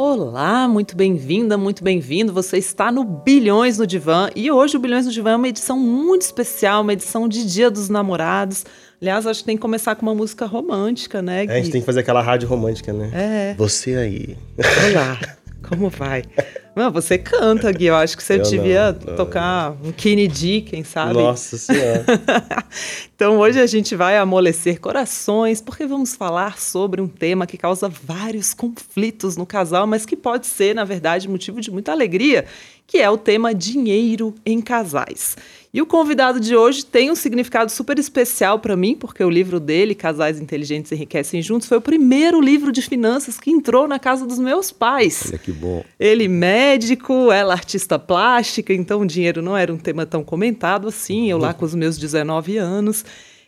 Olá, muito bem-vinda, muito bem-vindo. Você está no Bilhões no Divã e hoje o Bilhões no Divã é uma edição muito especial, uma edição de Dia dos Namorados. Aliás, acho que tem que começar com uma música romântica, né? É, a gente tem que fazer aquela rádio romântica, né? É. Você aí. Olá, como vai? Não, você canta, Gui. Eu acho que você eu devia não, tocar um Kennedy, quem sabe? Nossa Senhora. então hoje a gente vai amolecer corações, porque vamos falar sobre um tema que causa vários conflitos no casal, mas que pode ser, na verdade, motivo de muita alegria, que é o tema dinheiro em casais. E o convidado de hoje tem um significado super especial para mim, porque o livro dele, Casais Inteligentes Enriquecem Juntos, foi o primeiro livro de finanças que entrou na casa dos meus pais. Olha que bom. Ele médico, ela artista plástica, então o dinheiro não era um tema tão comentado assim, eu lá com os meus 19 anos.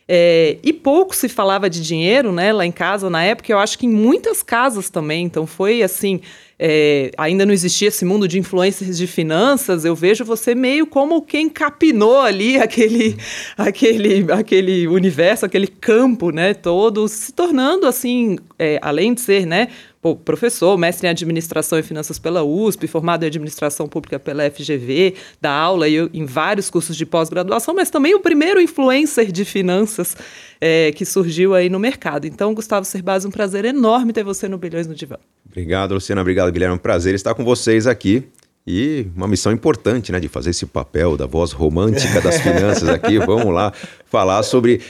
É, e pouco se falava de dinheiro, né, lá em casa na época, eu acho que em muitas casas também, então foi assim, é, ainda não existia esse mundo de influências de finanças, eu vejo você meio como quem capinou ali aquele, aquele, aquele universo, aquele campo, né, todo, se tornando assim, é, além de ser, né, pô, professor, mestre em administração e finanças pela USP, formado em administração pública pela FGV, dá aula em vários cursos de pós-graduação, mas também o primeiro influencer de finanças é, que surgiu aí no mercado. Então, Gustavo Cerbasi, um prazer enorme ter você no Bilhões no Divã. Obrigado, Luciana. Obrigado, Guilherme. É um prazer estar com vocês aqui. E uma missão importante, né, de fazer esse papel da voz romântica das finanças aqui. Vamos lá falar sobre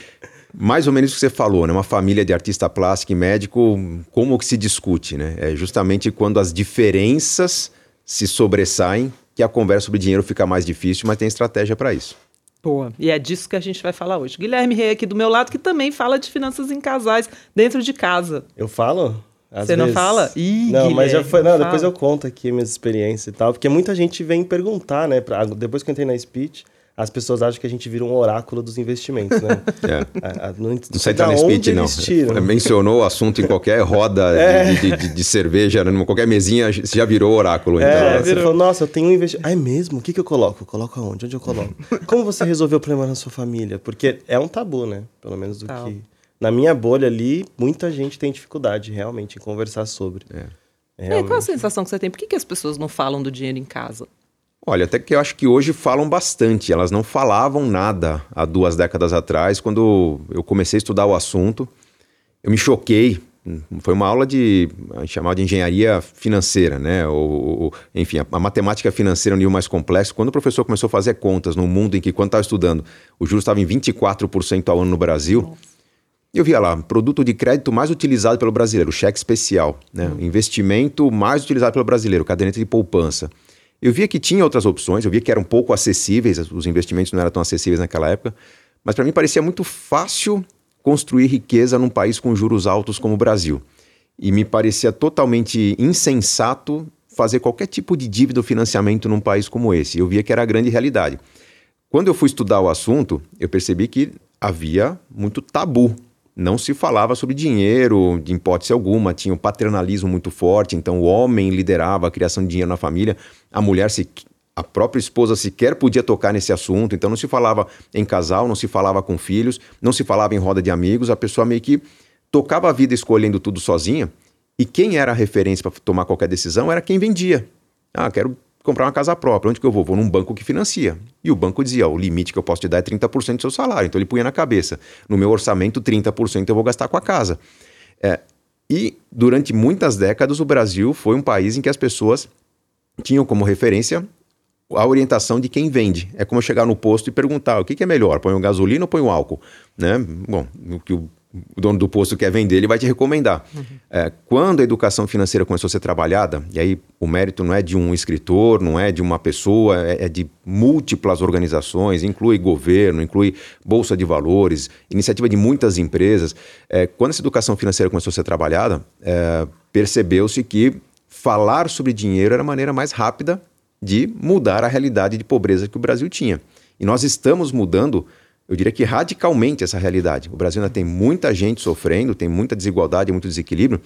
mais ou menos o que você falou, né? Uma família de artista plástico e médico, como que se discute, né? É justamente quando as diferenças se sobressaem que a conversa sobre dinheiro fica mais difícil, mas tem estratégia para isso. Boa. E é disso que a gente vai falar hoje. Guilherme Rei aqui do meu lado, que também fala de finanças em casais dentro de casa. Eu falo? Às Você vezes... não fala? Ih, não, Guilherme, mas já foi. Não, depois eu conto aqui minhas experiências e tal. Porque muita gente vem perguntar, né? Pra, depois que eu entrei na speech, as pessoas acham que a gente vira um oráculo dos investimentos, né? É. A, a, não, não sei entrar no speech, não. Tiram. Mencionou o assunto em qualquer roda é. de, de, de, cerveja, numa qualquer mesinha, você já virou oráculo. É, então. É, você falou, nossa, eu tenho um investimento. Ah, é mesmo? O que, que eu coloco? Eu coloco aonde? Onde eu coloco? Como você resolveu o problema na sua família? Porque é um tabu, né? Pelo menos do Tal. que... Na minha bolha ali, muita gente tem dificuldade, realmente, em conversar sobre. É. É, qual a sensação que você tem? Por que, que as pessoas não falam do dinheiro em casa? Olha, até que eu acho que hoje falam bastante. Elas não falavam nada há duas décadas atrás, quando eu comecei a estudar o assunto. Eu me choquei. Foi uma aula de chamada de engenharia financeira, né? Ou, ou enfim, a, a, matemática financeira é um nível mais complexo. Quando o professor começou a fazer contas no mundo em que, quando estava estudando, o juros estava em 24% ao ano no Brasil. Nossa. Eu via lá, produto de crédito mais utilizado pelo brasileiro, cheque especial, né? Hum. Investimento mais utilizado pelo brasileiro, caderneta de poupança. Eu via que tinha outras opções, eu via que eram pouco acessíveis, os investimentos não eram tão acessíveis naquela época, mas para mim parecia muito fácil construir riqueza num país com juros altos como o Brasil. E me parecia totalmente insensato fazer qualquer tipo de dívida ou financiamento num país como esse. Eu via que era a grande realidade. Quando eu fui estudar o assunto, eu percebi que havia muito tabu não se falava sobre dinheiro de hipótese alguma, tinha um paternalismo muito forte, então o homem liderava a criação de dinheiro na família, a mulher se a própria esposa sequer podia tocar nesse assunto, então não se falava em casal, não se falava com filhos, não se falava em roda de amigos, a pessoa meio que tocava a vida escolhendo tudo sozinha, e quem era a referência para tomar qualquer decisão era quem vendia. Ah, quero comprar uma casa própria. Onde que eu vou? Vou num banco que financia. E o banco dizia: o limite que eu posso te dar é 30% do seu salário. Então ele punha na cabeça: no meu orçamento, 30% eu vou gastar com a casa. É, e durante muitas décadas, o Brasil foi um país em que as pessoas tinham como referência a orientação de quem vende. É como chegar no posto e perguntar o que, que é melhor, põe o gasolina ou põe o álcool? Né? Bom, o que o o dono do posto quer vender, ele vai te recomendar. Uhum. É, quando a educação financeira começou a ser trabalhada, e aí o mérito não é de um escritor, não é de uma pessoa, é, é de múltiplas organizações, inclui governo, inclui bolsa de valores, iniciativa de muitas empresas. É, quando essa educação financeira começou a ser trabalhada, é, percebeu-se que falar sobre dinheiro era a maneira mais rápida de mudar a realidade de pobreza que o Brasil tinha. E nós estamos mudando eu diria que radicalmente essa realidade. O Brasil ainda tem muita gente sofrendo, tem muita desigualdade, muito desequilíbrio,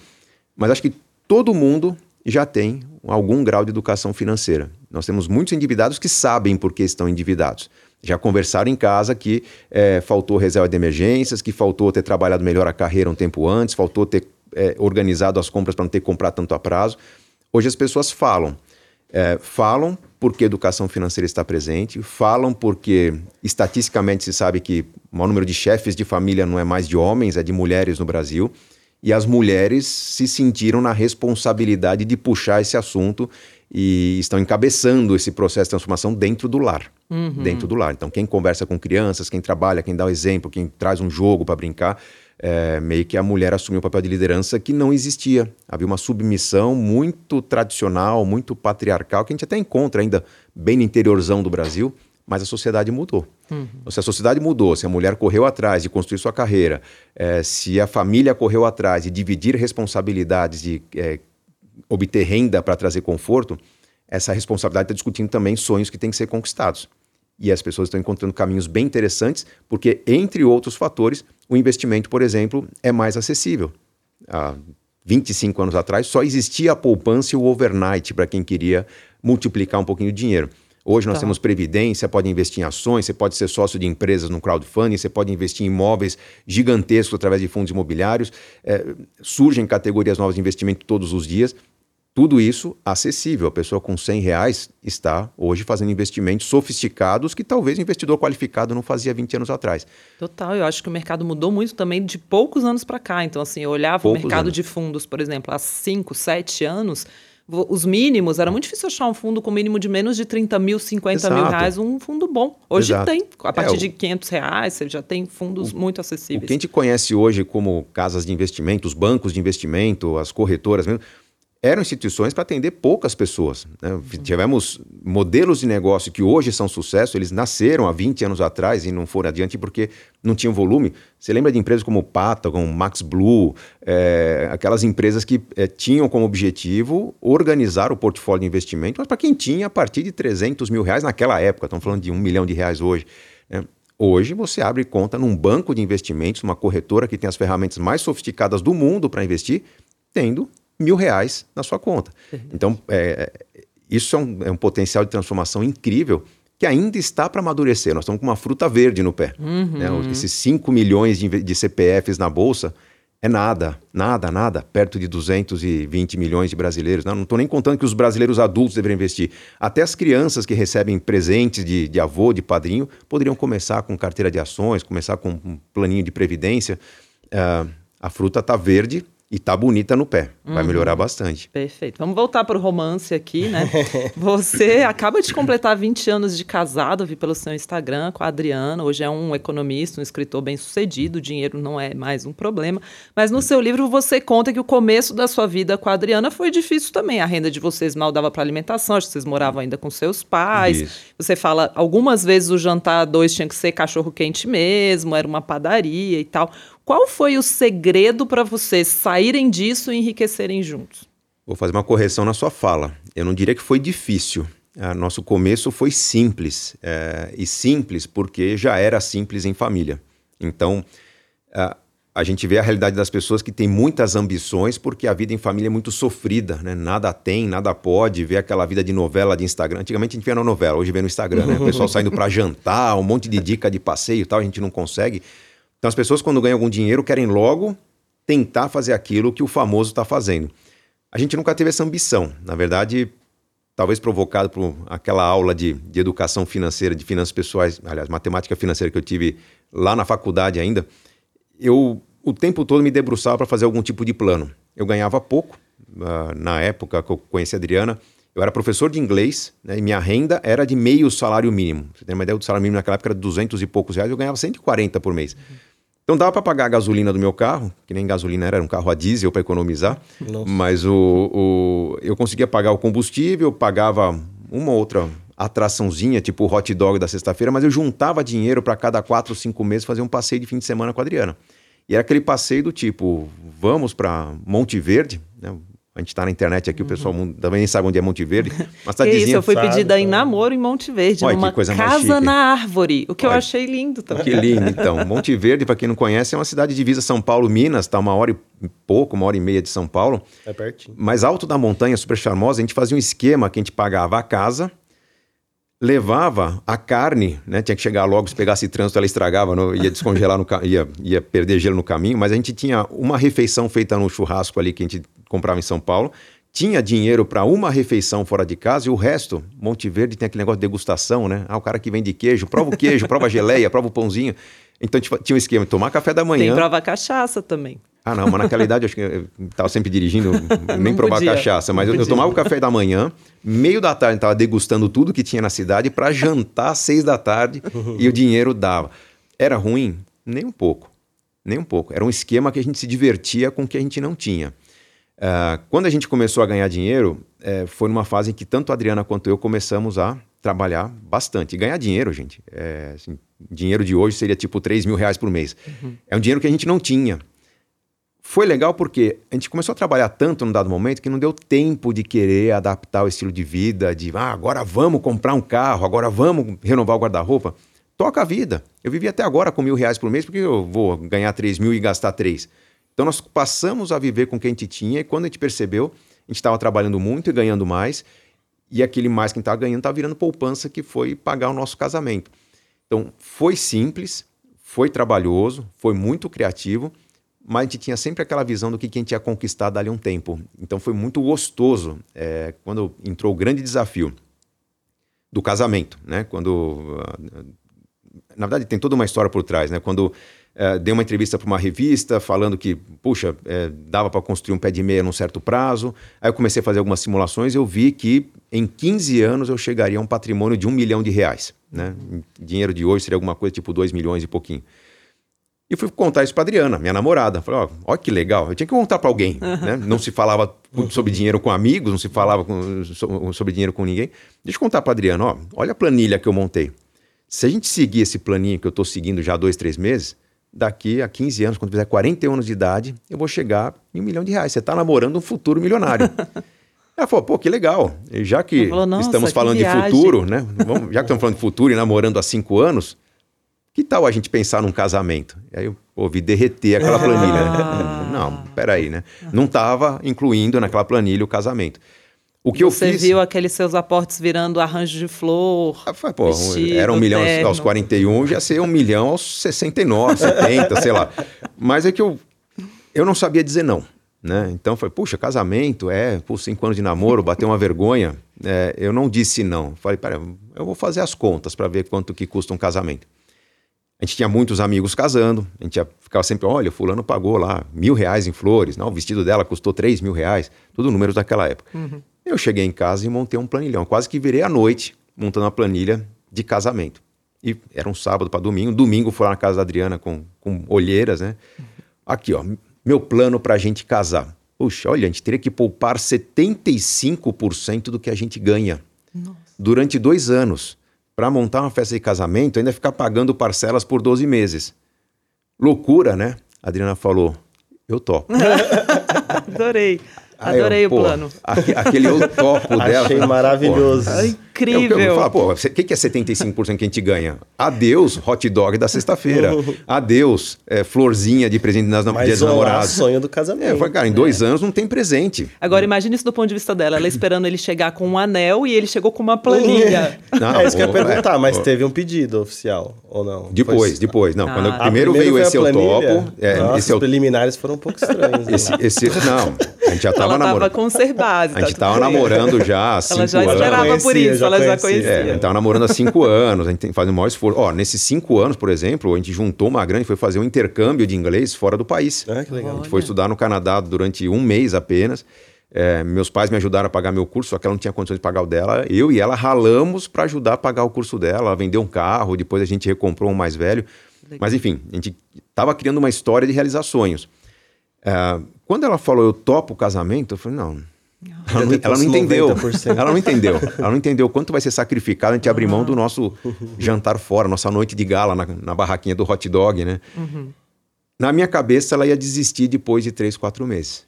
mas acho que todo mundo já tem algum grau de educação financeira. Nós temos muitos endividados que sabem por que estão endividados. Já conversaram em casa que é, faltou reserva de emergências, que faltou ter trabalhado melhor a carreira um tempo antes, faltou ter é, organizado as compras para não ter que comprar tanto a prazo. Hoje as pessoas falam. É, falam porque educação financeira está presente, falam porque estatisticamente se sabe que o maior número de chefes de família não é mais de homens, é de mulheres no Brasil. E as mulheres se sentiram na responsabilidade de puxar esse assunto e estão encabeçando esse processo de transformação dentro do lar. Uhum. Dentro do lar. Então, quem conversa com crianças, quem trabalha, quem dá o exemplo, quem traz um jogo para brincar, é, meio que a mulher assumiu um papel de liderança que não existia. Havia uma submissão muito tradicional, muito patriarcal, que a gente até encontra ainda bem no interiorzão do Brasil, mas a sociedade mudou. Uhum. Se a sociedade mudou, se a mulher correu atrás de construir sua carreira, é, se a família correu atrás de dividir responsabilidades, de é, obter renda para trazer conforto, essa responsabilidade está discutindo também sonhos que têm que ser conquistados. E as pessoas estão encontrando caminhos bem interessantes, porque, entre outros fatores, o investimento, por exemplo, é mais acessível. Há 25 anos atrás, só existia a poupança e o overnight para quem queria multiplicar um pouquinho de dinheiro. Hoje nós tá. temos previdência, pode investir em ações, você pode ser sócio de empresas no crowdfunding, você pode investir em imóveis gigantescos através de fundos imobiliários. É, surgem categorias novas de investimento todos os dias. Tudo isso acessível. A pessoa com 100 reais está hoje fazendo investimentos sofisticados que talvez o investidor qualificado não fazia 20 anos atrás. Total, eu acho que o mercado mudou muito também de poucos anos para cá. Então, assim, eu olhava poucos o mercado anos. de fundos, por exemplo, há 5, 7 anos, os mínimos, era muito difícil achar um fundo com mínimo de menos de 30 mil, 50 Exato. mil reais, um fundo bom. Hoje Exato. tem. A partir é, de 500 reais, você já tem fundos o, muito acessíveis. O que a gente conhece hoje como casas de investimento, os bancos de investimento, as corretoras mesmo, eram instituições para atender poucas pessoas. Né? Tivemos modelos de negócio que hoje são sucesso, eles nasceram há 20 anos atrás e não foram adiante porque não tinham volume. Você lembra de empresas como Patagon, Max Blue, é, aquelas empresas que é, tinham como objetivo organizar o portfólio de investimento, mas para quem tinha a partir de 300 mil reais naquela época, estamos falando de um milhão de reais hoje. Né? Hoje você abre conta num banco de investimentos, uma corretora que tem as ferramentas mais sofisticadas do mundo para investir, tendo mil reais na sua conta. Então, é, isso é um, é um, potencial de transformação incrível que ainda está para amadurecer. Nós estamos com uma fruta verde no pé. Uhum. Né? Esses 5 milhões de, de, CPFs na Bolsa é nada, nada, nada, perto de 220 milhões de brasileiros. Não estou nem contando que os brasileiros adultos deveriam investir. Até as crianças que recebem presentes de, de avô, de padrinho, poderiam começar com carteira de ações, começar com um planinho de previdência. Uh, a fruta está verde, e tá bonita no pé. Vai uhum. melhorar bastante. Perfeito. Vamos voltar para o romance aqui, né? Você acaba de completar 20 anos de casado, vi pelo seu Instagram com a Adriana. Hoje é um economista, um escritor bem sucedido, o dinheiro não é mais um problema. Mas no seu livro você conta que o começo da sua vida com a Adriana foi difícil também. A renda de vocês mal dava para alimentação, acho que vocês moravam ainda com seus pais. Isso. Você fala, algumas vezes o jantar dois tinha que ser cachorro quente mesmo, era uma padaria e tal. Qual foi o segredo para vocês saírem disso e enriquecerem juntos? Vou fazer uma correção na sua fala. Eu não diria que foi difícil. Ah, nosso começo foi simples. É, e simples porque já era simples em família. Então, a, a gente vê a realidade das pessoas que têm muitas ambições porque a vida em família é muito sofrida, né? Nada tem, nada pode. Ver aquela vida de novela de Instagram. Antigamente a gente via na novela, hoje vê no Instagram, né? O pessoal saindo para jantar, um monte de dica de passeio e tal, a gente não consegue. Então as pessoas, quando ganham algum dinheiro, querem logo tentar fazer aquilo que o famoso está fazendo. A gente nunca teve essa ambição. Na verdade, talvez provocado por aquela aula de, de educação financeira, de finanças pessoais, aliás, matemática financeira que eu tive lá na faculdade ainda, eu o tempo todo me debruçava para fazer algum tipo de plano. Eu ganhava pouco, uh, na época que eu conheci a Adriana, eu era professor de inglês né, e minha renda era de meio salário mínimo. Você tem uma ideia do salário mínimo naquela época era 200 e poucos reais, eu ganhava 140 por mês. Uhum. Então dava para pagar a gasolina do meu carro, que nem gasolina era, era um carro a diesel para economizar. Nossa. Mas o, o, eu conseguia pagar o combustível, pagava uma outra atraçãozinha, tipo o hot dog da sexta-feira, mas eu juntava dinheiro para cada quatro, cinco meses fazer um passeio de fim de semana com a Adriana. E era aquele passeio do tipo, vamos para Monte Verde, né? A gente está na internet aqui, uhum. o pessoal uhum. também nem sabe onde é Monte Verde. Mas tá isso, eu fui sabe, pedida em namoro em Monte Verde, Olha, numa casa na árvore, o que Olha, eu achei lindo também. Que lindo, então. Monte Verde, para quem não conhece, é uma cidade divisa São Paulo, Minas, está uma hora e pouco, uma hora e meia de São Paulo. É pertinho. Mas alto da montanha, super charmosa, a gente fazia um esquema que a gente pagava a casa, levava a carne, né? Tinha que chegar logo, se pegasse trânsito, ela estragava, não, ia descongelar, no, ia, ia perder gelo no caminho, mas a gente tinha uma refeição feita no churrasco ali que a gente comprava em São Paulo, tinha dinheiro para uma refeição fora de casa e o resto, Monte Verde tem aquele negócio de degustação, né? Ah, o cara que vende queijo, prova o queijo, prova a geleia, prova o pãozinho. Então tinha um esquema tomar café da manhã. Tem prova cachaça também. Ah, não, mas naquela idade eu acho que eu estava sempre dirigindo, nem provar cachaça, mas eu, eu, tomava o café da manhã, meio da tarde estava degustando tudo que tinha na cidade para jantar às seis da tarde e o dinheiro dava. Era ruim? Nem um pouco, nem um pouco. Era um esquema que a gente se divertia com o que a gente não tinha. Uh, quando a gente começou a ganhar dinheiro, é, foi numa fase em que tanto a Adriana quanto eu começamos a trabalhar bastante. E ganhar dinheiro, gente, é, assim, dinheiro de hoje seria tipo 3 mil reais por mês. Uhum. É um dinheiro que a gente não tinha. Foi legal porque a gente começou a trabalhar tanto num dado momento que não deu tempo de querer adaptar o estilo de vida, de ah, agora vamos comprar um carro, agora vamos renovar o guarda-roupa. Toca a vida. Eu vivi até agora com mil reais por mês, porque eu vou ganhar 3 mil e gastar 3. Então nós passamos a viver com o que a gente tinha e quando a gente percebeu, a gente estava trabalhando muito e ganhando mais, e aquele mais que a gente estava ganhando estava virando poupança que foi pagar o nosso casamento. Então foi simples, foi trabalhoso, foi muito criativo mas a gente tinha sempre aquela visão do que, a gente ia conquistar dali um tempo. Então foi muito gostoso é, quando entrou o grande desafio do casamento, né? Quando na verdade tem toda uma história por trás, né? Quando é, dei uma entrevista para uma revista falando que, puxa, é, dava para construir um pé de meia num certo prazo. Aí eu comecei a fazer algumas simulações e eu vi que em 15 anos eu chegaria a um patrimônio de um milhão de reais. Né? dinheiro de hoje seria alguma coisa tipo 2 milhões e pouquinho. E fui contar isso para Adriana, minha namorada. Falei, ó, olha que legal. Eu tinha que contar para alguém, uhum. né? Não se falava sobre dinheiro com amigos, não se falava com, sobre dinheiro com ninguém. Deixa eu contar para Adriana, ó, olha a planilha que eu montei. Se a gente seguir esse planinho que eu estou seguindo já há dois, três meses, daqui a 15 anos, quando fizer 41 anos de idade, eu vou chegar em um milhão de reais. Você está namorando um futuro milionário. Ela falou, pô, que legal. E já que falou, estamos falando de futuro, né? Vamos, já que estamos falando de futuro e namorando há cinco anos, que tal a gente pensar num casamento? E aí eu ouvi derreter aquela planilha. Ah. Não, peraí, né? Não estava incluindo naquela planilha o casamento. O que Você eu fiz... viu aqueles seus aportes virando arranjo de flor? Ah, foi, pô, vestido, era um milhão terno. aos 41, já ser um milhão aos 69, 70, sei lá. Mas é que eu, eu não sabia dizer não. Né? Então foi, puxa, casamento, é, por cinco anos de namoro, bateu uma vergonha. É, eu não disse não. Falei, pera, eu vou fazer as contas para ver quanto que custa um casamento. A gente tinha muitos amigos casando, a gente ficava sempre, olha, fulano pagou lá mil reais em flores, não, o vestido dela custou três mil reais, tudo números daquela época. Uhum. Eu cheguei em casa e montei um planilhão, quase que virei à noite montando uma planilha de casamento. E era um sábado para domingo, domingo fui lá na casa da Adriana com, com olheiras, né? Uhum. Aqui, ó, meu plano para a gente casar. Puxa, olha, a gente teria que poupar 75% do que a gente ganha Nossa. durante dois anos para montar uma festa de casamento, ainda ficar pagando parcelas por 12 meses. Loucura, né? A Adriana falou, eu topo. Adorei. Adorei eu, o pô, plano. Aquele eu topo dela. Achei maravilhoso. Pô, incrível. Eu, eu, falo, pô, o que, que é 75% que a gente ganha? Adeus, hot dog da sexta-feira. Adeus, é, florzinha de presente nas Mas dias namorados. sonho do casamento. É, eu falei, cara, em dois é. anos não tem presente. Agora, imagine isso do ponto de vista dela. Ela esperando ele chegar com um anel e ele chegou com uma planilha. Não, é isso que eu ia perguntar, é, mas teve um pedido oficial ou não? Depois, Foi... depois. Não, ah. quando primeiro, primeiro veio esse eu topo. É, Nossa, esse os preliminares foram um pouco estranhos. Esse, né? esse, não, a gente já tava ela namorando. Tava conservada. A gente tá tava namorando já há cinco anos. Ela já esperava por isso, ela já conhecia. É, a gente tava namorando há cinco anos, a gente faz o maior esforço. Ó, nesses cinco anos, por exemplo, a gente juntou uma grande, foi fazer um intercâmbio de inglês fora do país. Ah, que legal. A gente foi estudar no Canadá durante um mês apenas. É, meus pais me ajudaram a pagar meu curso, só que ela não tinha condições de pagar o dela. Eu e ela ralamos para ajudar a pagar o curso dela. Ela vendeu um carro, depois a gente recomprou um mais velho. Legal. Mas enfim, a gente estava criando uma história de realizar sonhos. É, quando ela falou eu topo o casamento, eu falei, não. Ela não, ela não entendeu. Ela não entendeu. Ela não entendeu quanto vai ser sacrificado a gente abrir mão do nosso jantar fora, nossa noite de gala na, na barraquinha do hot dog, né? Uhum. Na minha cabeça, ela ia desistir depois de três, quatro meses.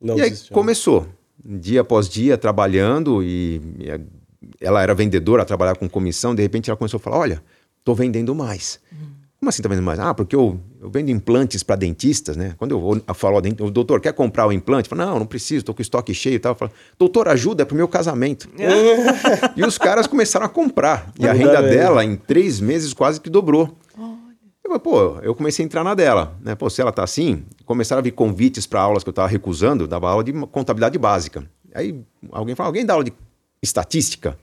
Não e aí desistiu. começou, dia após dia, trabalhando e, e ela era vendedora, trabalhava com comissão. De repente, ela começou a falar: Olha, estou vendendo mais. Uhum. Como assim tá vendendo mais? Ah, porque eu, eu vendo implantes para dentistas, né? Quando eu, vou, eu falo, o doutor quer comprar o implante? Eu falo, não, não preciso, estou com estoque cheio e tal. Eu falo, doutor, ajuda, é pro meu casamento. e os caras começaram a comprar. E a renda dela, em três meses, quase que dobrou. Eu, pô, eu comecei a entrar na dela, né? Pô, se ela tá assim, começaram a vir convites para aulas que eu estava recusando, dava aula de contabilidade básica. Aí alguém fala, alguém dá aula de estatística?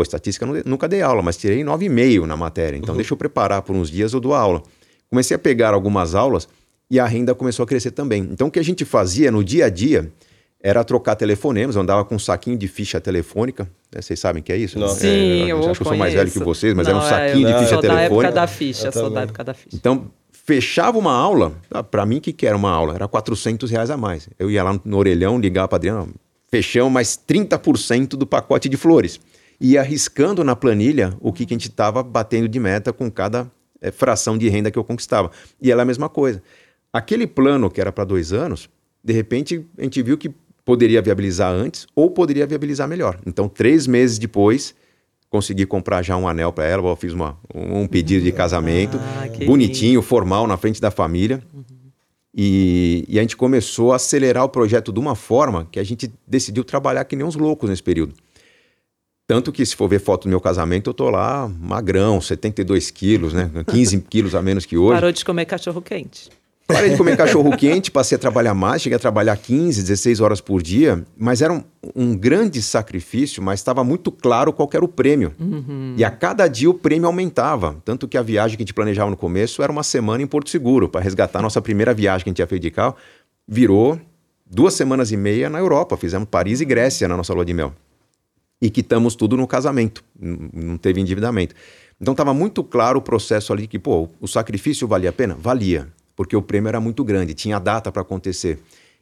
Pô, estatística nunca dei aula, mas tirei 9,5 na matéria. Então uhum. deixa eu preparar por uns dias eu dou aula. Comecei a pegar algumas aulas e a renda começou a crescer também. Então o que a gente fazia no dia a dia era trocar telefonemas, eu andava com um saquinho de ficha telefônica. Né? Vocês sabem o que é isso? Não. Sim, é, eu, eu acho que eu sou mais velho que vocês, mas não, era um saquinho é, de ficha telefônica. Da época da ficha, eu sou da época da ficha. Então, fechava uma aula, ah, para mim, o que, que era uma aula? Era 400 reais a mais. Eu ia lá no, no orelhão, ligava para Adriano, fechamos mais 30% do pacote de flores. E arriscando na planilha o que, que a gente estava batendo de meta com cada é, fração de renda que eu conquistava. E ela é a mesma coisa. Aquele plano que era para dois anos, de repente a gente viu que poderia viabilizar antes ou poderia viabilizar melhor. Então, três meses depois, consegui comprar já um anel para ela. Eu fiz uma, um pedido de casamento, ah, bonitinho, lindo. formal, na frente da família. Uhum. E, e, a gente começou a acelerar o projeto de uma forma que a gente decidiu trabalhar que nem uns loucos nesse período. Tanto que, se for ver foto do meu casamento, eu tô lá magrão, 72 quilos, né? 15 quilos a menos que hoje. Parou de comer cachorro quente. Parei de comer cachorro quente, passei a trabalhar mais, cheguei a trabalhar 15, 16 horas por dia, mas era um, um grande sacrifício, mas estava muito claro qual era o prêmio. Uhum. E a cada dia o prêmio aumentava. Tanto que a viagem que a gente planejava no começo era uma semana em Porto Seguro, para resgatar a nossa primeira viagem que a gente tinha feito de carro. Virou duas semanas e meia na Europa. Fizemos Paris e Grécia na nossa lua de mel. E quitamos tudo no casamento, não teve endividamento. Então estava muito claro o processo ali que, pô, o sacrifício valia a pena? Valia porque o prêmio era muito grande, tinha data para acontecer.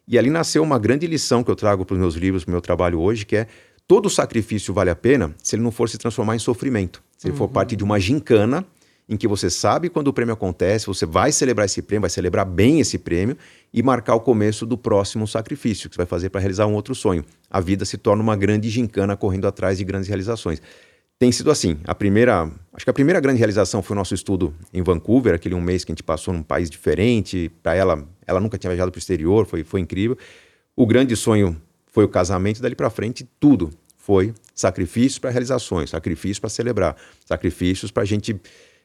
E ali nasceu uma grande lição que eu trago para os meus livros, para o meu trabalho hoje, que é todo sacrifício vale a pena se ele não for se transformar em sofrimento. Se ele uhum. for parte de uma gincana em que você sabe quando o prêmio acontece, você vai celebrar esse prêmio, vai celebrar bem esse prêmio e marcar o começo do próximo sacrifício que você vai fazer para realizar um outro sonho. A vida se torna uma grande gincana correndo atrás de grandes realizações tem sido assim. A primeira, acho que a primeira grande realização foi o nosso estudo em Vancouver, aquele um mês que a gente passou num país diferente. Para ela, ela nunca tinha viajado para o exterior, foi, foi incrível. O grande sonho foi o casamento, dali para frente tudo foi sacrifícios para realizações, sacrifícios para celebrar, sacrifícios para a gente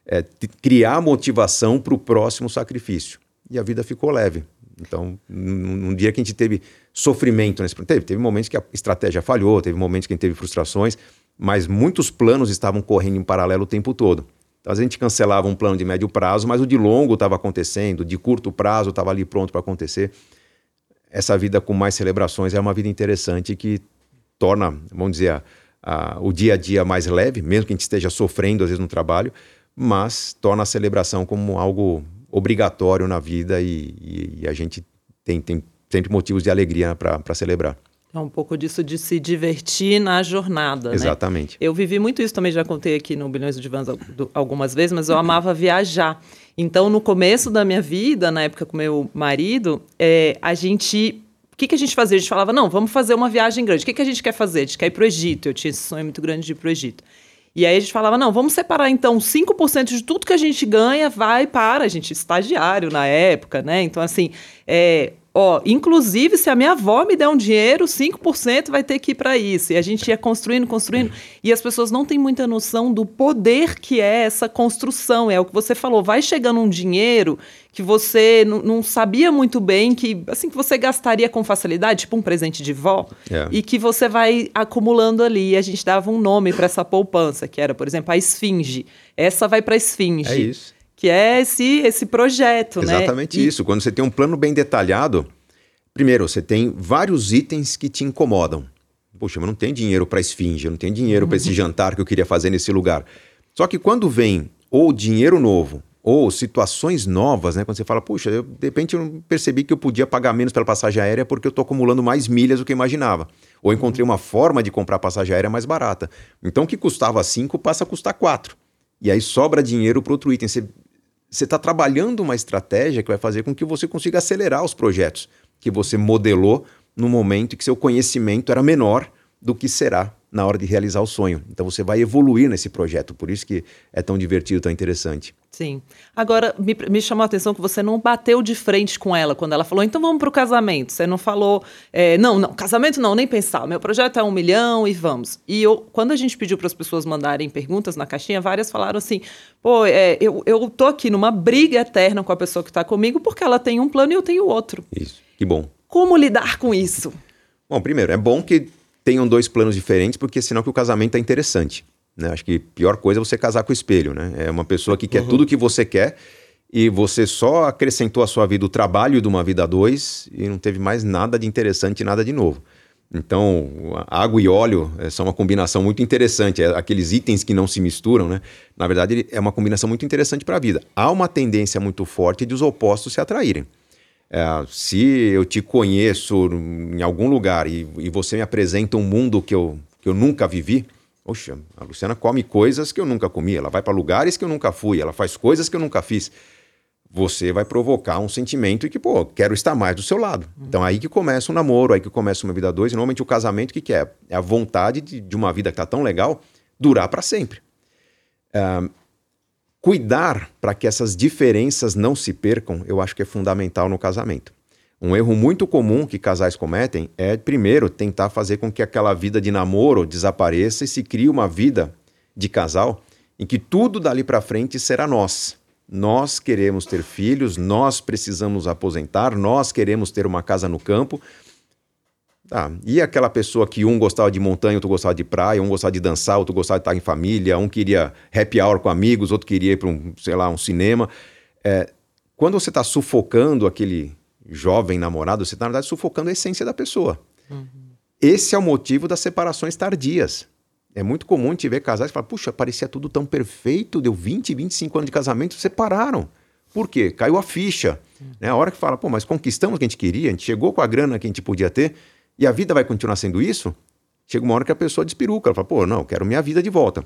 é, criar motivação para o próximo sacrifício. E a vida ficou leve. Então, num, dia que a gente teve sofrimento nesse teve, teve momentos que a estratégia falhou, teve momentos que a gente teve frustrações, mas muitos planos estavam correndo em paralelo o tempo todo. Então, a gente cancelava um plano de médio prazo, mas o de longo estava acontecendo, de curto prazo estava ali pronto para acontecer. Essa vida com mais celebrações é uma vida interessante que torna, vamos dizer, a, a, o dia a dia mais leve, mesmo que a gente esteja sofrendo às vezes no trabalho, mas torna a celebração como algo obrigatório na vida e, e, e a gente tem, tem sempre motivos de alegria para celebrar. É um pouco disso de se divertir na jornada. Né? Exatamente. Né? Eu vivi muito isso também, já contei aqui no Bilhões de Vans algumas vezes, mas eu amava viajar. Então, no começo da minha vida, na época com meu marido, é, a gente. O que, que a gente fazia? A gente falava, não, vamos fazer uma viagem grande. O que, que a gente quer fazer? A gente quer ir para o Egito. Eu tinha esse sonho muito grande de ir para o Egito. E aí a gente falava, não, vamos separar então 5% de tudo que a gente ganha vai para a gente, estagiário na época, né? Então, assim, é, Ó, inclusive, se a minha avó me der um dinheiro, 5% vai ter que ir para isso. E a gente ia construindo, construindo. E as pessoas não têm muita noção do poder que é essa construção. É o que você falou. Vai chegando um dinheiro que você não sabia muito bem, que assim que você gastaria com facilidade, tipo um presente de vó, é. e que você vai acumulando ali. E a gente dava um nome para essa poupança, que era, por exemplo, a esfinge. Essa vai para esfinge. É isso que é esse, esse projeto, Exatamente né? Exatamente isso. Quando você tem um plano bem detalhado, primeiro, você tem vários itens que te incomodam. Poxa, mas não tem dinheiro para esfinge, não tem dinheiro para esse uhum. jantar que eu queria fazer nesse lugar. Só que quando vem ou dinheiro novo, ou situações novas, né? Quando você fala, puxa, eu, de repente eu percebi que eu podia pagar menos pela passagem aérea porque eu estou acumulando mais milhas do que eu imaginava. Ou encontrei uma forma de comprar passagem aérea mais barata. Então, o que custava 5 passa a custar 4. E aí sobra dinheiro para outro item. Você você está trabalhando uma estratégia que vai fazer com que você consiga acelerar os projetos que você modelou no momento em que seu conhecimento era menor do que será na hora de realizar o sonho. Então você vai evoluir nesse projeto, por isso que é tão divertido, tão interessante. Sim. Agora, me, me chamou a atenção que você não bateu de frente com ela quando ela falou, então vamos para o casamento. Você não falou, é, não, não, casamento não, nem pensar. Meu projeto é um milhão e vamos. E eu, quando a gente pediu para as pessoas mandarem perguntas na caixinha, várias falaram assim, pô, é, eu, eu tô aqui numa briga eterna com a pessoa que está comigo porque ela tem um plano e eu tenho outro. Isso, que bom. Como lidar com isso? Bom, primeiro, é bom que tenham dois planos diferentes, porque senão que o casamento é interessante. Né? Acho que a pior coisa é você casar com o espelho, né? É uma pessoa que quer uhum. tudo o que você quer e você só acrescentou à sua vida o trabalho de uma vida a dois e não teve mais nada de interessante, nada de novo. Então, água e óleo é, são uma combinação muito interessante. É, aqueles itens que não se misturam, né? Na verdade, é uma combinação muito interessante para a vida. Há uma tendência muito forte de os opostos se atraírem. É, se eu te conheço em algum lugar e, e, você me apresenta um mundo que eu, que eu nunca vivi, poxa, a Luciana come coisas que eu nunca comi, ela vai para lugares que eu nunca fui, ela faz coisas que eu nunca fiz você vai provocar um sentimento e que, pô, quero estar mais do seu lado. Uhum. Então aí que começa o namoro, aí que começa uma vida dois, e normalmente o casamento, o que, que é? É a vontade de, de uma vida que tá tão legal durar para sempre. Uh, cuidar para que essas diferenças não se percam, eu acho que é fundamental no casamento. Um erro muito comum que casais cometem é, primeiro, tentar fazer com que aquela vida de namoro desapareça e se crie uma vida de casal em que tudo dali para frente será nós nós queremos ter filhos, nós precisamos aposentar, nós queremos ter uma casa no campo. Ah, e aquela pessoa que um gostava de montanha, outro gostava de praia, um gostava de dançar, outro gostava de estar em família, um queria happy hour com amigos, outro queria ir para um, sei lá, um cinema. É, quando você está sufocando aquele jovem namorado, você está, na verdade, sufocando a essência da pessoa. Uhum. Esse é o motivo das separações tardias. É muito comum a gente ver casais que falam, puxa, parecia tudo tão perfeito, deu 20, 25 anos de casamento, separaram. Por quê? Caiu a ficha. Hum. Né? A hora que fala, pô, mas conquistamos o que a gente queria, a gente chegou com a grana que a gente podia ter, e a vida vai continuar sendo isso? Chega uma hora que a pessoa despiruca, ela fala, pô, não, quero minha vida de volta.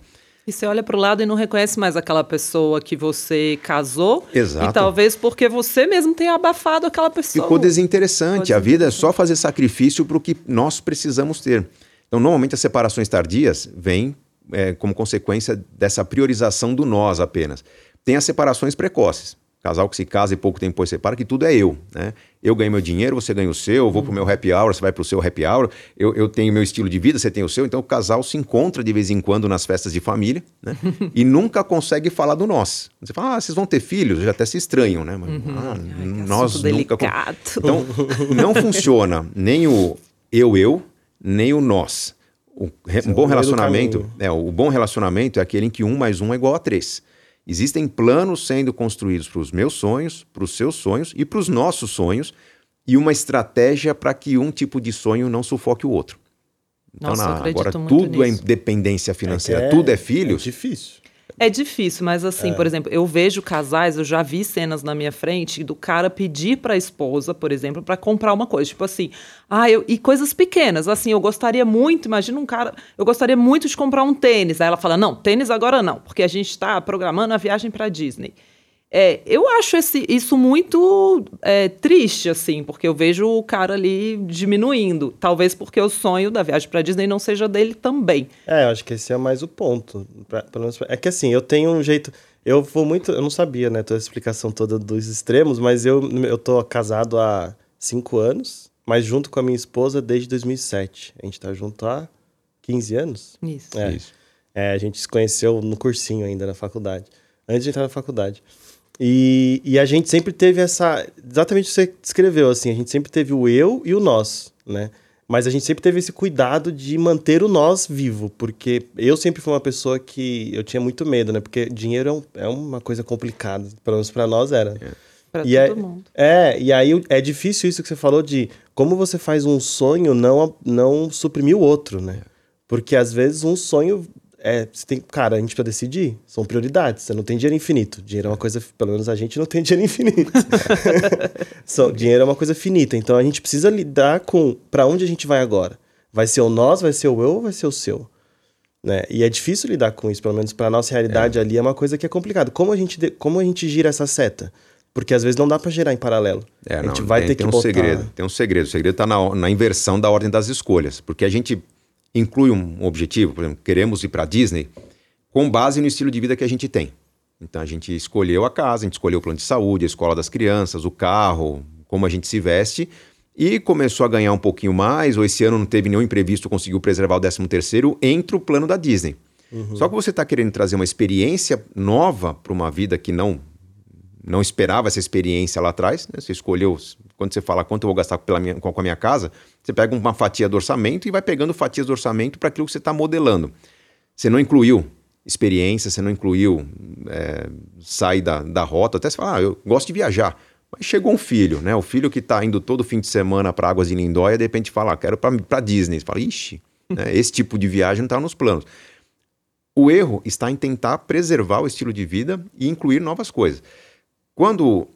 E você olha para o lado e não reconhece mais aquela pessoa que você casou. Exato. E talvez porque você mesmo tenha abafado aquela pessoa. Ficou desinteressante. A vida é só fazer sacrifício para o que nós precisamos ter. Então, normalmente as separações tardias vêm é, como consequência dessa priorização do nós apenas. Tem as separações precoces. Casal que se casa e pouco tempo depois separa, que tudo é eu. Né? Eu ganho meu dinheiro, você ganha o seu, eu vou pro meu happy hour, você vai pro seu happy hour, eu, eu tenho meu estilo de vida, você tem o seu. Então o casal se encontra de vez em quando nas festas de família né? e nunca consegue falar do nós. Você fala, ah, vocês vão ter filhos, já até se estranham, né? Mas, uhum. ah, Ai, nós nunca. Delicado. Então não funciona nem o eu-eu, nem o nós. O, um bom relacionamento, é, o bom relacionamento é aquele em que um mais um é igual a três. Existem planos sendo construídos para os meus sonhos, para os seus sonhos e para os nossos sonhos, e uma estratégia para que um tipo de sonho não sufoque o outro. Então, Nossa, na, agora tudo é nisso. é independência financeira, é, tudo é filhos. É difícil. É difícil, mas assim, é. por exemplo, eu vejo casais, eu já vi cenas na minha frente do cara pedir para a esposa, por exemplo, para comprar uma coisa, tipo assim, ah, eu, e coisas pequenas, assim, eu gostaria muito, imagina um cara, eu gostaria muito de comprar um tênis. Aí ela fala: "Não, tênis agora não, porque a gente está programando a viagem para Disney". É, eu acho esse, isso muito é, triste, assim, porque eu vejo o cara ali diminuindo. Talvez porque o sonho da viagem para Disney não seja dele também. É, eu acho que esse é mais o ponto. Pra, menos, é que assim, eu tenho um jeito. Eu vou muito. Eu não sabia, né, toda a explicação toda dos extremos, mas eu, eu tô casado há cinco anos, mas junto com a minha esposa desde 2007. A gente tá junto há 15 anos. Isso. É, Isso. É, a gente se conheceu no cursinho ainda na faculdade. Antes de entrar na faculdade. E, e a gente sempre teve essa. Exatamente o que você descreveu, assim. A gente sempre teve o eu e o nós, né? Mas a gente sempre teve esse cuidado de manter o nós vivo, porque eu sempre fui uma pessoa que eu tinha muito medo, né? Porque dinheiro é, um, é uma coisa complicada, pelo menos para nós era. É. Pra e todo é, mundo. É, e aí é difícil isso que você falou de como você faz um sonho não, não suprimir o outro, né? Porque às vezes um sonho é, você tem, cara, a gente precisa decidir. São prioridades. Você não tem dinheiro infinito. Dinheiro é uma coisa, pelo menos a gente não tem dinheiro infinito. so, dinheiro é uma coisa finita. Então a gente precisa lidar com para onde a gente vai agora. Vai ser o nós, vai ser o eu ou vai ser o seu? Né? E é difícil lidar com isso, pelo menos para nossa realidade é. ali é uma coisa que é complicado. Como a gente, como a gente gira essa seta? Porque às vezes não dá para girar em paralelo. É, a gente não, vai tem, ter tem que um botar... segredo. Tem um segredo. O segredo está na, na inversão da ordem das escolhas. Porque a gente inclui um objetivo, por exemplo, queremos ir para Disney, com base no estilo de vida que a gente tem. Então a gente escolheu a casa, a gente escolheu o plano de saúde, a escola das crianças, o carro, como a gente se veste e começou a ganhar um pouquinho mais, ou esse ano não teve nenhum imprevisto, conseguiu preservar o 13 terceiro, entra o plano da Disney. Uhum. Só que você está querendo trazer uma experiência nova para uma vida que não não esperava essa experiência lá atrás, né? você escolheu quando você fala quanto eu vou gastar pela minha, com a minha casa, você pega uma fatia do orçamento e vai pegando fatias do orçamento para aquilo que você está modelando. Você não incluiu experiência, você não incluiu é, sair da, da rota, até você fala, ah, eu gosto de viajar. Mas chegou um filho, né? O filho que está indo todo fim de semana para Águas de Lindóia, de repente fala, ah, quero para Disney. Você fala, ixi, né? esse tipo de viagem não está nos planos. O erro está em tentar preservar o estilo de vida e incluir novas coisas. Quando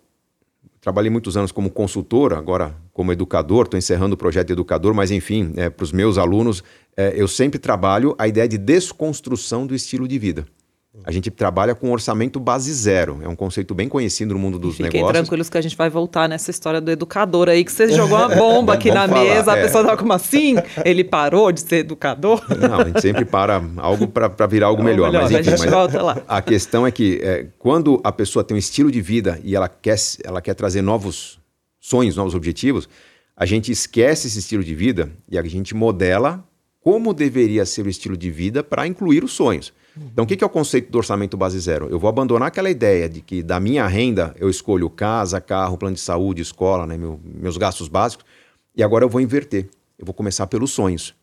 trabalhei muitos anos como consultor, agora como educador, estou encerrando o projeto de educador, mas enfim, é, para os meus alunos, é, eu sempre trabalho a ideia de desconstrução do estilo de vida. A gente trabalha com orçamento base zero. É um conceito bem conhecido no mundo dos Fiquem negócios. Fiquem tranquilos que a gente vai voltar nessa história do educador aí, que você jogou uma bomba aqui na falar, mesa, é. a pessoa tava como assim? Ele parou de ser educador? Não, a gente sempre para algo para virar algo melhor. melhor. Mas, enfim, a, gente mas volta lá. a questão é que é, quando a pessoa tem um estilo de vida e ela quer, ela quer trazer novos sonhos, novos objetivos, a gente esquece esse estilo de vida e a gente modela como deveria ser o estilo de vida para incluir os sonhos. Então, o que é o conceito do orçamento base zero? Eu vou abandonar aquela ideia de que da minha renda eu escolho casa, carro, plano de saúde, escola, né, meu, meus gastos básicos, e agora eu vou inverter. Eu vou começar pelos sonhos.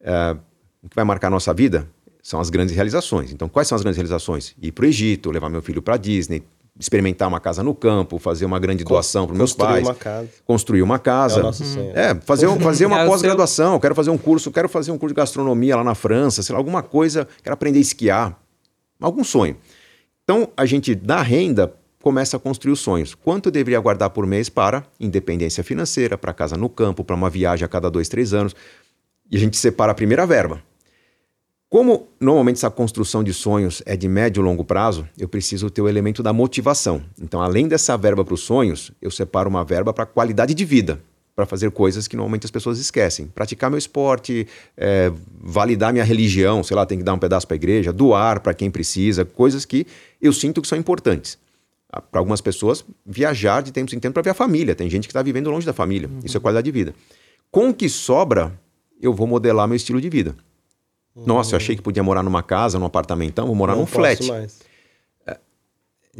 É, o que vai marcar a nossa vida são as grandes realizações. Então, quais são as grandes realizações? Ir para o Egito, levar meu filho para Disney, experimentar uma casa no campo, fazer uma grande doação para meus pais. Uma casa. Construir uma casa. É, o nosso sonho. é fazer, fazer uma é pós-graduação. Quero fazer um curso, quero fazer um curso de gastronomia lá na França, sei lá, alguma coisa. Quero aprender a esquiar. Algum sonho. Então, a gente, da renda, começa a construir os sonhos. Quanto eu deveria guardar por mês para independência financeira, para casa no campo, para uma viagem a cada dois, três anos? E a gente separa a primeira verba. Como normalmente essa construção de sonhos é de médio e longo prazo, eu preciso ter o elemento da motivação. Então, além dessa verba para os sonhos, eu separo uma verba para qualidade de vida, para fazer coisas que normalmente as pessoas esquecem. Praticar meu esporte, é, validar minha religião, sei lá, tem que dar um pedaço para a igreja, doar para quem precisa, coisas que eu sinto que são importantes. Ah, para algumas pessoas, viajar de tempos em tempos para ver a família. Tem gente que está vivendo longe da família. Uhum. Isso é qualidade de vida. Com o que sobra, eu vou modelar meu estilo de vida. Nossa, eu achei que podia morar numa casa, num apartamentão, vou morar não num flat. Mais. É,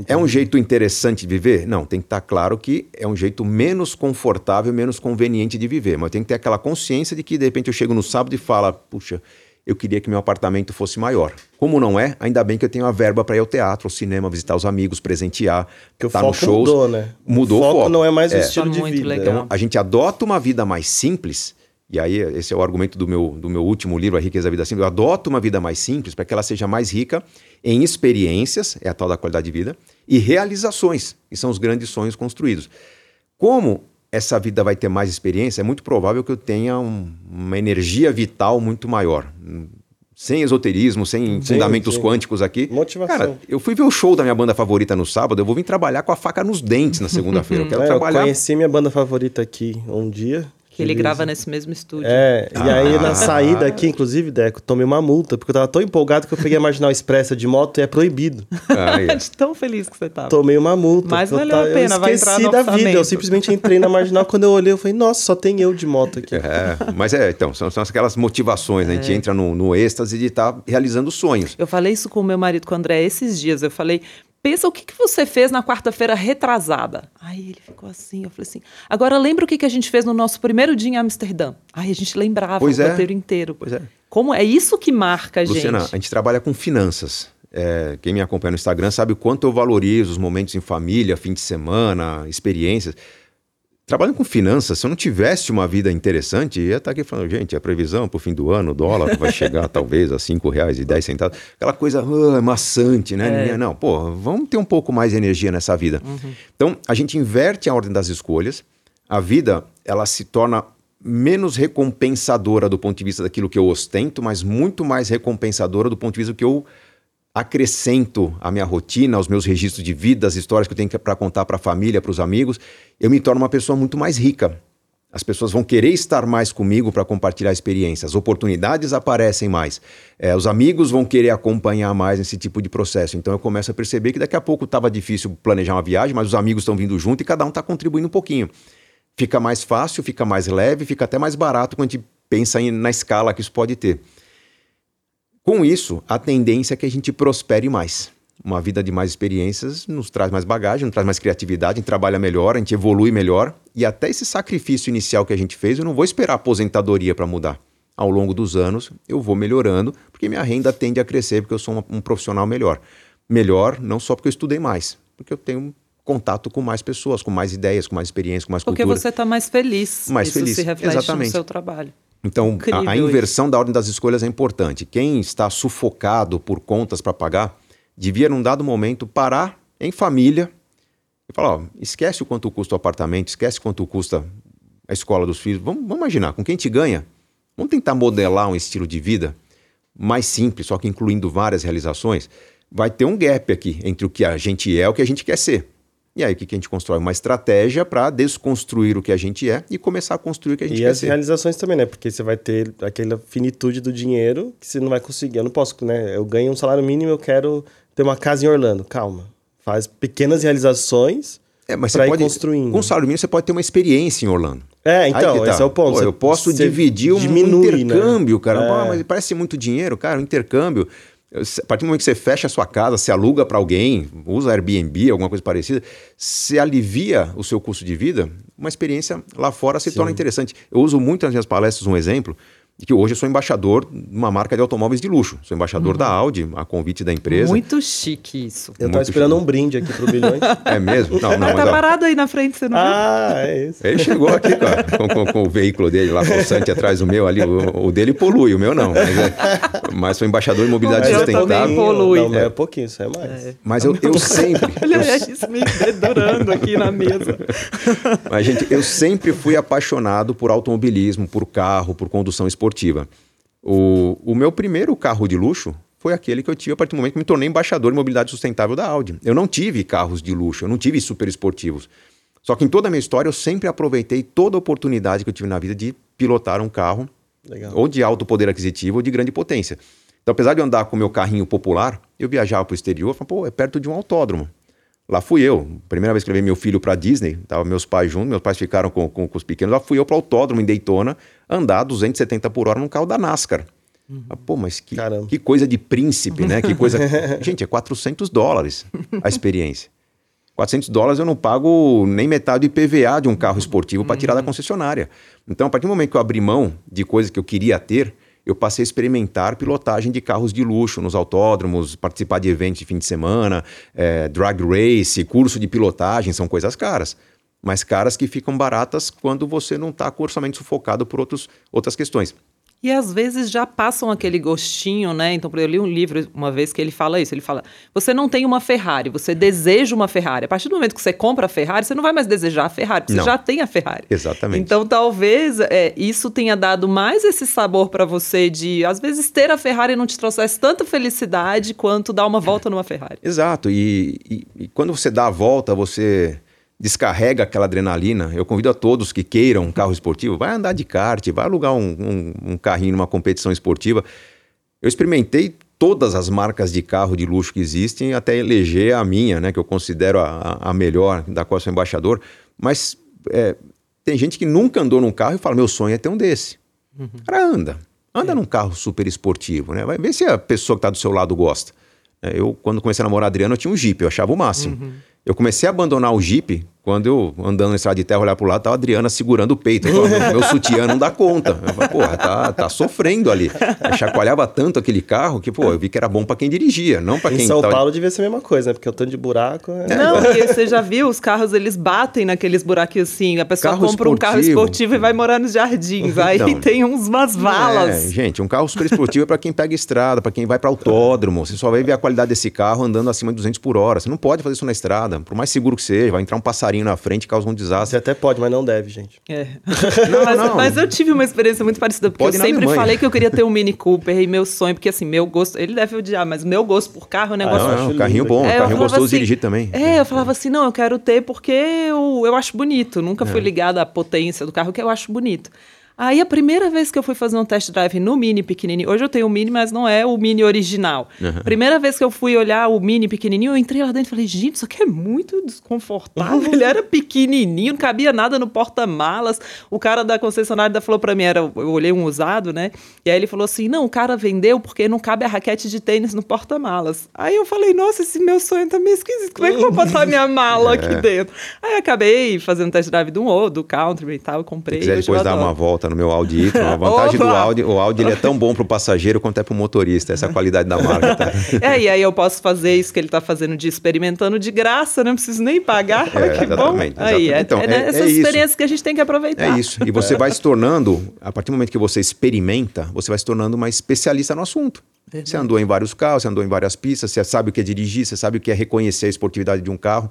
é um jeito interessante de viver? Não, tem que estar claro que é um jeito menos confortável, menos conveniente de viver. Mas tem que ter aquela consciência de que, de repente, eu chego no sábado e falo, puxa, eu queria que meu apartamento fosse maior. Como não é, ainda bem que eu tenho a verba para ir ao teatro, ao cinema, visitar os amigos, presentear, que o tá foco shows. mudou, né? Mudou o foco. O foco não é mais o é. estilo de vida. Legal. Então, a gente adota uma vida mais simples e aí, esse é o argumento do meu, do meu último livro, A Riqueza da Vida Simples. Eu adoto uma vida mais simples para que ela seja mais rica em experiências, é a tal da qualidade de vida, e realizações, que são os grandes sonhos construídos. Como essa vida vai ter mais experiência, é muito provável que eu tenha um, uma energia vital muito maior. Sem esoterismo, sem sim, fundamentos sim. quânticos aqui. Motivação. Cara, eu fui ver o show da minha banda favorita no sábado, eu vou vir trabalhar com a faca nos dentes na segunda-feira. Eu quero é, trabalhar. Eu conheci minha banda favorita aqui um dia, que ele grava nesse mesmo estúdio. É, ah. e aí na saída aqui, inclusive, Deco, tomei uma multa, porque eu tava tão empolgado que eu peguei a Marginal Expressa de moto e é proibido. Ah, é. tão feliz que você tava. Tomei uma multa. Mas valeu a pena, eu vai entrar no da vida, eu simplesmente entrei na Marginal, quando eu olhei, eu falei, nossa, só tem eu de moto aqui. É, mas é, então, são, são aquelas motivações, né? A gente é. entra no, no êxtase de estar tá realizando sonhos. Eu falei isso com o meu marido, com o André, esses dias, eu falei, pensa o que, que você fez na quarta-feira retrasada. Aí ele ficou assim, eu falei assim, agora lembra o que, que a gente fez no nosso primeiro dia em Amsterdã. Aí a gente lembrava pois o é. roteiro inteiro. Pois é. Como é isso que marca a Luciana, gente. a gente trabalha com finanças. É, quem me acompanha no Instagram sabe o quanto eu valorizo os momentos em família, fim de semana, experiências. Trabalhando com finanças, se eu não tivesse uma vida interessante, ia estar aqui falando, gente, a previsão para o fim do ano, o dólar vai chegar talvez a cinco reais e dez centavos. Aquela coisa uh, maçante, né? É. Não, pô, vamos ter um pouco mais de energia nessa vida. Uhum. Então, a gente inverte a ordem das escolhas. A vida, ela se torna menos recompensadora do ponto de vista daquilo que eu ostento, mas muito mais recompensadora do ponto de vista do que eu acrescento à minha rotina, aos meus registros de vida, as histórias que eu tenho para contar para a família, para os amigos, eu me torno uma pessoa muito mais rica. As pessoas vão querer estar mais comigo para compartilhar experiências, as oportunidades aparecem mais, é, os amigos vão querer acompanhar mais esse tipo de processo. Então eu começo a perceber que daqui a pouco estava difícil planejar uma viagem, mas os amigos estão vindo junto e cada um está contribuindo um pouquinho. Fica mais fácil, fica mais leve, fica até mais barato quando a gente pensa em, na escala que isso pode ter. Com isso, a tendência é que a gente prospere mais. uma vida de mais experiências nos traz mais bagagem, nos traz mais criatividade, a gente trabalha melhor, a gente evolui melhor. E até esse sacrifício inicial que a gente fez, eu não vou esperar a aposentadoria para mudar. Ao longo dos anos, eu vou melhorando, porque minha renda tende a crescer, porque eu sou um profissional melhor. Melhor não só porque eu estudei mais, porque eu tenho contato com mais pessoas, com mais ideias, com mais experiência, com mais porque cultura. Porque você está mais feliz. Mais Isso feliz. se reflete Exatamente. no seu trabalho. Então, a, a, inversão isso. da ordem das escolhas é importante. Quem está sufocado por contas para pagar, devia, num dado momento, parar em família e falar: ó, esquece o quanto custa o apartamento, esquece quanto custa a escola dos filhos. Vamos, vamos imaginar, com quem te ganha, vamos tentar modelar um estilo de vida mais simples, só que incluindo várias realizações. Vai ter um gap aqui entre o que a gente é e o que a gente quer ser. E aí, o que, que a gente constrói? Uma estratégia para desconstruir o que a gente é e começar a construir o que a gente e quer as ser. realizações também, né? Porque você vai ter aquela finitude do dinheiro que você não vai conseguir. Eu não posso, né? Eu ganho um salário mínimo, eu quero ter uma casa em Orlando. Calma. Faz pequenas realizações é, mas você pode, construindo. Com salário mínimo, você pode ter uma experiência em Orlando. É, então, tá. esse é o ponto. Pô, eu posso dividir um diminui, intercâmbio, né? cara. É. Pô, mas parece muito dinheiro, cara. Um intercâmbio. A partir do momento que você fecha a sua casa, se aluga para alguém, usa Airbnb, alguma coisa parecida, se alivia o seu custo de vida, uma experiência lá fora se Sim. torna interessante. Eu uso muito nas minhas palestras um exemplo de que hoje eu sou embaixador de uma marca de automóveis de luxo. Sou embaixador uhum. da Audi, a convite da empresa. Muito chique isso. Eu estava esperando chique. um brinde aqui pro Bilhões. É mesmo? Não, não. Mas mas, tá ó, parado aí na frente, você não Ah, é isso. Ele chegou aqui com, com, com, com, o veículo dele lá, possante atrás do meu ali. O, o, dele polui, o meu não. Mas, é, mas sou embaixador de mobilidade O sustentável. também polui. Não, é. é pouquinho, isso é mais. É. Mas eu, eu sempre. Olha eu, isso me dedurando aqui na mesa. Mas, gente, eu sempre fui apaixonado por automobilismo, por carro, por condução esportiva. O, o meu primeiro carro de luxo foi aquele que eu tive a partir do momento que me tornei embaixador de mobilidade sustentável da Audi. Eu não tive carros de luxo, eu não tive super esportivos. Só que em toda a minha história eu sempre aproveitei toda a oportunidade que eu tive na vida de pilotar um carro Legal. ou de alto poder aquisitivo ou de grande potência. Então, apesar de eu andar com o meu carrinho popular, eu viajava para o exterior e falava, pô, é perto de um autódromo. Lá fui eu. Primeira vez que levei meu filho para Disney, tava meus pais juntos, meus pais ficaram com, com, com os pequenos. Lá fui eu para o autódromo em Daytona, andar 270 por hora num carro da NASCAR. Uhum. Ah, pô, mas que, que coisa de príncipe, né? Que coisa. Gente, é 400 dólares a experiência. 400 dólares eu não pago nem metade do IPVA de um carro esportivo para tirar da concessionária. Então, a partir do momento que eu abri mão de coisas que eu queria ter, eu passei a experimentar pilotagem de carros de luxo nos autódromos, participar de eventos de fim de semana, é, drag race, curso de pilotagem, são coisas caras. Mas caras que ficam baratas quando você não está com o orçamento sufocado por outros, outras questões. E às vezes já passam aquele gostinho, né? Então, eu li um livro uma vez que ele fala isso. Ele fala: você não tem uma Ferrari, você deseja uma Ferrari. A partir do momento que você compra a Ferrari, você não vai mais desejar a Ferrari, porque não. você já tem a Ferrari. Exatamente. Então, talvez é, isso tenha dado mais esse sabor para você de, às vezes, ter a Ferrari não te trouxesse tanta felicidade quanto dar uma volta numa Ferrari. Exato. E, e, e quando você dá a volta, você descarrega aquela adrenalina. Eu convido a todos que queiram um carro esportivo, vai andar de kart, vai alugar um, um, um carrinho numa competição esportiva. Eu experimentei todas as marcas de carro de luxo que existem, até eleger a minha, né, que eu considero a, a melhor, da qual sou embaixador. Mas é, tem gente que nunca andou num carro e fala: meu sonho é ter um desse. Uhum. Cara, anda. Anda é. num carro super esportivo, né? Vai ver se a pessoa que está do seu lado gosta. Eu, quando comecei a namorar a Adriana, eu tinha um Jeep, eu achava o máximo. Uhum. Eu comecei a abandonar o Jeep quando eu, andando na estrada de terra, olhar pro lado, tava a Adriana segurando o peito. Eu falava, meu, meu sutiã não dá conta. Eu falava, porra, tá, tá sofrendo ali. Eu chacoalhava tanto aquele carro que, pô, eu vi que era bom para quem dirigia, não para quem... Em São tava... Paulo devia ser a mesma coisa, né? Porque o tanto de buraco... É... Não, e você já viu, os carros, eles batem naqueles buraquinhos assim. A pessoa Carro compra um carro esportivo. esportivo e vai morar nos jardins. Aí Não. tem uns, umas valas. É, gente, um carro super esportivo é para quem pega estrada, para quem vai para autódromo. Você só vai ver a qualidade desse carro andando acima de 200 por hora. Você não pode fazer isso na estrada. Por mais seguro que seja, vai entrar um passarinho na frente causa um Você desastre. até pode, mas não deve, gente. É. Não, mas, não. mas eu tive uma experiência muito parecida, porque Pode eu sempre falei que eu queria ter um Mini Cooper e meu sonho, porque assim, meu gosto, ele deve odiar, mas meu gosto por carro é um Ah, negócio. não, acho não, carrinho lindo. bom, É, eu carrinho gostoso assim, de dirigir também. É, eu falava assim, não, eu quero ter porque eu, eu acho bonito. Nunca É. fui ligada à potência do carro, que eu acho bonito. Aí a primeira vez que eu fui fazer um test drive no Mini pequenininho, hoje eu tenho o Mini, mas não é o Mini original. Uhum. Primeira vez que eu fui olhar o Mini pequenininho, eu entrei lá dentro e falei, gente, isso aqui é muito desconfortável. Ele era pequenininho, não cabia nada no porta-malas. O cara da concessionária falou para mim, era, eu olhei um usado, né? E aí ele falou assim, não, o cara vendeu porque não cabe a raquete de tênis no porta-malas. Aí eu falei, nossa, esse meu sonho tá meio esquisito. Como é que eu vou botar minha mala aqui é. dentro? Aí acabei fazendo test drive do, do Country e tal, comprei. Se quiser depois dar uma volta no meu Audi e-tron. A vantagem do Audi, o Audi ele é tão bom para o passageiro quanto é para o motorista. Essa é a qualidade da marca. Tá? é, e aí eu posso fazer isso que ele está fazendo de experimentando de graça, não preciso nem pagar. É, que exatamente, bom. Aí, é, então, é, é, essas é experiências que a gente tem que aproveitar. É isso. E você vai se tornando, a partir do momento que você experimenta, você vai se tornando uma especialista no assunto. Verdade. Você andou em vários carros, você andou em várias pistas, você sabe o que é dirigir, você sabe o que é reconhecer a esportividade de um carro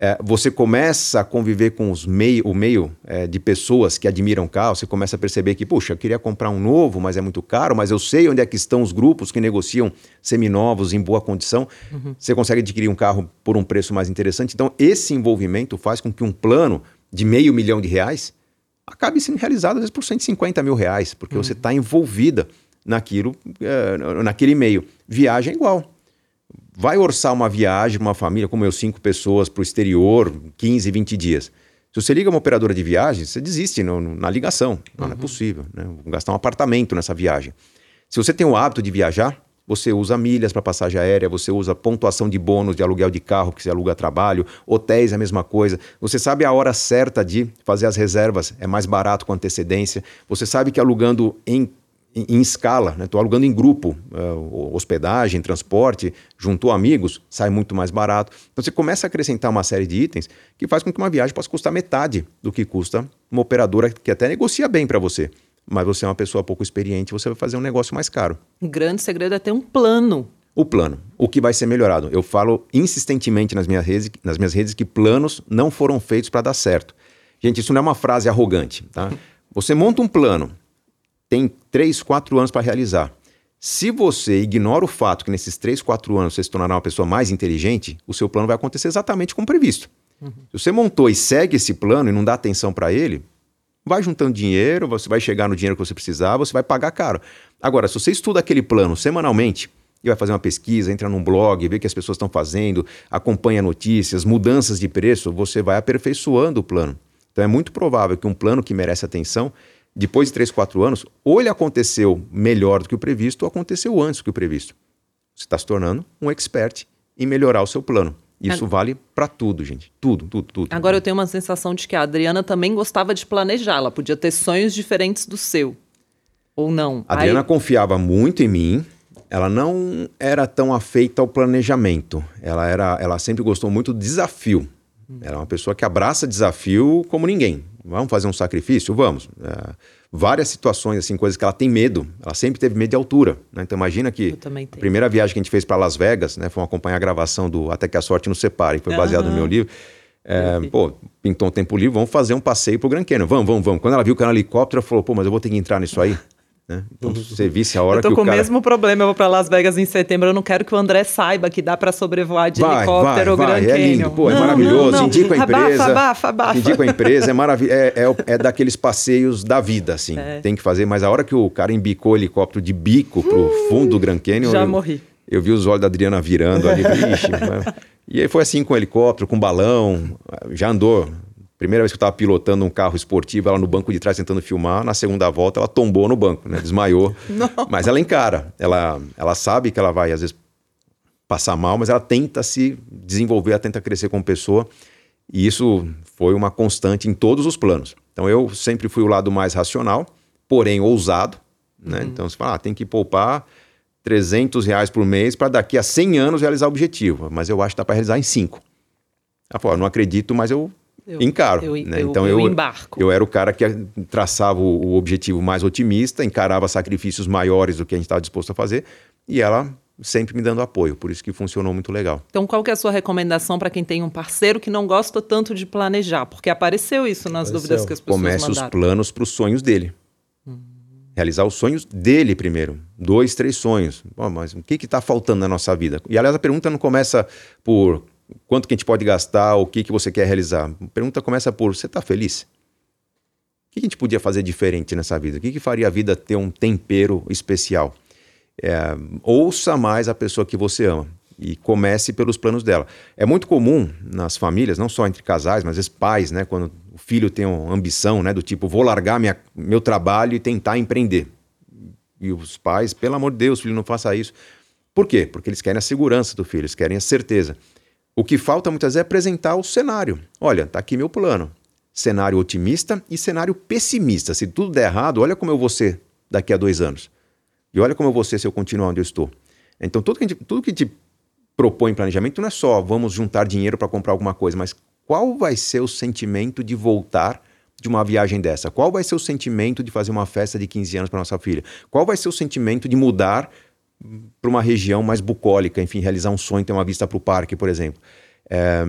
é, você começa a conviver com os meio, o meio é, de pessoas que admiram carro, você começa a perceber que, puxa, eu queria comprar um novo, mas é muito caro, mas eu sei onde é que estão os grupos que negociam seminovos em boa condição. Uhum. Você consegue adquirir um carro por um preço mais interessante. Então, esse envolvimento faz com que um plano de meio milhão de reais acabe sendo realizado, às vezes, por 150 mil reais, porque uhum. você está envolvida naquilo, é, naquele meio. Viagem é igual vai orçar uma viagem, uma família, como eu, cinco pessoas para o exterior, 15, 20 dias. Se você liga uma operadora de viagem, você desiste no, no, na ligação. Não, uhum. não, é possível. Né? Vou gastar um apartamento nessa viagem. Se você tem o hábito de viajar, você usa milhas para passagem aérea, você usa pontuação de bônus de aluguel de carro, que você aluga trabalho, hotéis é a mesma coisa. Você sabe a hora certa de fazer as reservas, é mais barato com antecedência. Você sabe que alugando em em, em escala, estou né? alugando em grupo, uh, hospedagem, transporte, juntou amigos, sai muito mais barato. Então você começa a acrescentar uma série de itens que faz com que uma viagem possa custar metade do que custa uma operadora que até negocia bem para você. Mas você é uma pessoa pouco experiente, você vai fazer um negócio mais caro. O grande segredo é ter um plano. O plano, o que vai ser melhorado. Eu falo insistentemente nas minhas redes, nas minhas redes que planos não foram feitos para dar certo. Gente, isso não é uma frase arrogante, tá? Você monta um plano, tem 3, 4 anos para realizar. Se você ignora o fato que nesses 3, 4 anos você se tornará uma pessoa mais inteligente, o seu plano vai acontecer exatamente como previsto. Uhum. Se você montou e segue esse plano e não dá atenção para ele, vai juntando dinheiro, você vai chegar no dinheiro que você precisar, você vai pagar caro. Agora, se você estuda aquele plano semanalmente e vai fazer uma pesquisa, entra num blog, vê o que as pessoas estão fazendo, acompanha notícias, mudanças de preço, você vai aperfeiçoando o plano. Então é muito provável que um plano que merece atenção depois de 3, 4 anos, ou ele aconteceu melhor do que o previsto, ou aconteceu antes do que o previsto. Você está se tornando um expert em melhorar o seu plano. Isso vale para tudo, gente. Tudo, tudo, tudo. Agora eu tenho uma sensação de que a Adriana também gostava de planejar. Ela podia ter sonhos diferentes do seu. Ou não. A Adriana Aí... confiava muito em mim. Ela não era tão afeita ao planejamento. Ela, era, ela sempre gostou muito do desafio. Ela é uma pessoa que abraça desafio como ninguém. Vamos fazer um sacrifício? Vamos. É, várias situações, assim, coisas que ela tem medo. Ela sempre teve medo de altura. Né? Então imagina que a primeira viagem que a gente fez para Las Vegas, né, foi acompanhar a gravação do Até que a Sorte nos Separe, que foi baseado uhum. no meu livro. É, pô, pintou um tempo livre, vamos fazer um passeio pro Grand Canyon. Vamos, vamos, vamos. Quando ela viu que era um helicóptero, ela falou, pô, mas eu vou ter que entrar nisso aí. Né? Então, se você visse a hora que cara... Eu tô com o mesmo problema, eu vou para Las Vegas em setembro, eu não quero que o André saiba que dá para sobrevoar de vai, helicóptero vai, vai. Grand É lindo, pô, é não, maravilhoso, não, não. indico a empresa. Abafa, abafa, abafa. Indico a empresa, é, marav é, é, é, daqueles passeios da vida, assim, é. tem que fazer, mas a hora que o cara embicou o helicóptero de bico pro uh, fundo do Grand Canyon... Já eu, morri. Eu vi os olhos da Adriana virando ali, vixe, E aí foi assim com o helicóptero, com balão, já andou Primeira vez que eu estava pilotando um carro esportivo, ela no banco de trás tentando filmar. Na segunda volta, ela tombou no banco, né? Desmaiou. mas ela encara. Ela, ela sabe que ela vai, às vezes, passar mal, mas ela tenta se desenvolver, ela tenta crescer como pessoa. E isso foi uma constante em todos os planos. Então, eu sempre fui o lado mais racional, porém ousado. Né? Uhum. Então, você fala, ah, tem que poupar 300 reais por mês para daqui a 100 anos realizar o objetivo. Mas eu acho que dá para realizar em 5. Ela falou, não acredito, mas eu eu, encaro. Eu, né? eu, então eu, embarco. Eu era o cara que traçava o, o, objetivo mais otimista, encarava sacrifícios maiores do que a gente estava disposto a fazer, e ela sempre me dando apoio, por isso que funcionou muito legal. Então, qual que é a sua recomendação para quem tem um parceiro que não gosta tanto de planejar? Porque apareceu isso nas apareceu. dúvidas que as pessoas Comece mandaram. os planos para os sonhos dele. Hum. Realizar os sonhos dele primeiro. Dois, três sonhos. Bom, mas o que está faltando na nossa vida? E, aliás, a pergunta não começa por quanto que a gente pode gastar, o que, que você quer realizar. A pergunta começa por, você está feliz? O que a gente podia fazer diferente nessa vida? O que, que faria a vida ter um tempero especial? É, ouça mais a pessoa que você ama e comece pelos planos dela. É muito comum nas famílias, não só entre casais, mas às vezes pais, né, quando o filho tem uma ambição, né, do tipo, vou largar minha, meu trabalho e tentar empreender. E os pais, pelo amor de Deus, filho, não faça isso. Por quê? Porque eles querem a segurança do filho, eles querem a certeza. O que falta muitas vezes é apresentar o cenário. Olha, tá aqui meu plano. Cenário otimista e cenário pessimista. Se tudo der errado, olha como eu vou ser daqui a dois anos. E olha como eu vou ser se eu continuar onde eu estou. Então, tudo que a gente, tudo que a gente propõe em planejamento não é só vamos juntar dinheiro para comprar alguma coisa, mas qual vai ser o sentimento de voltar de uma viagem dessa? Qual vai ser o sentimento de fazer uma festa de 15 anos para nossa filha? Qual vai ser o sentimento de mudar para uma região mais bucólica, enfim, realizar um sonho, ter uma vista para o parque, por exemplo. É,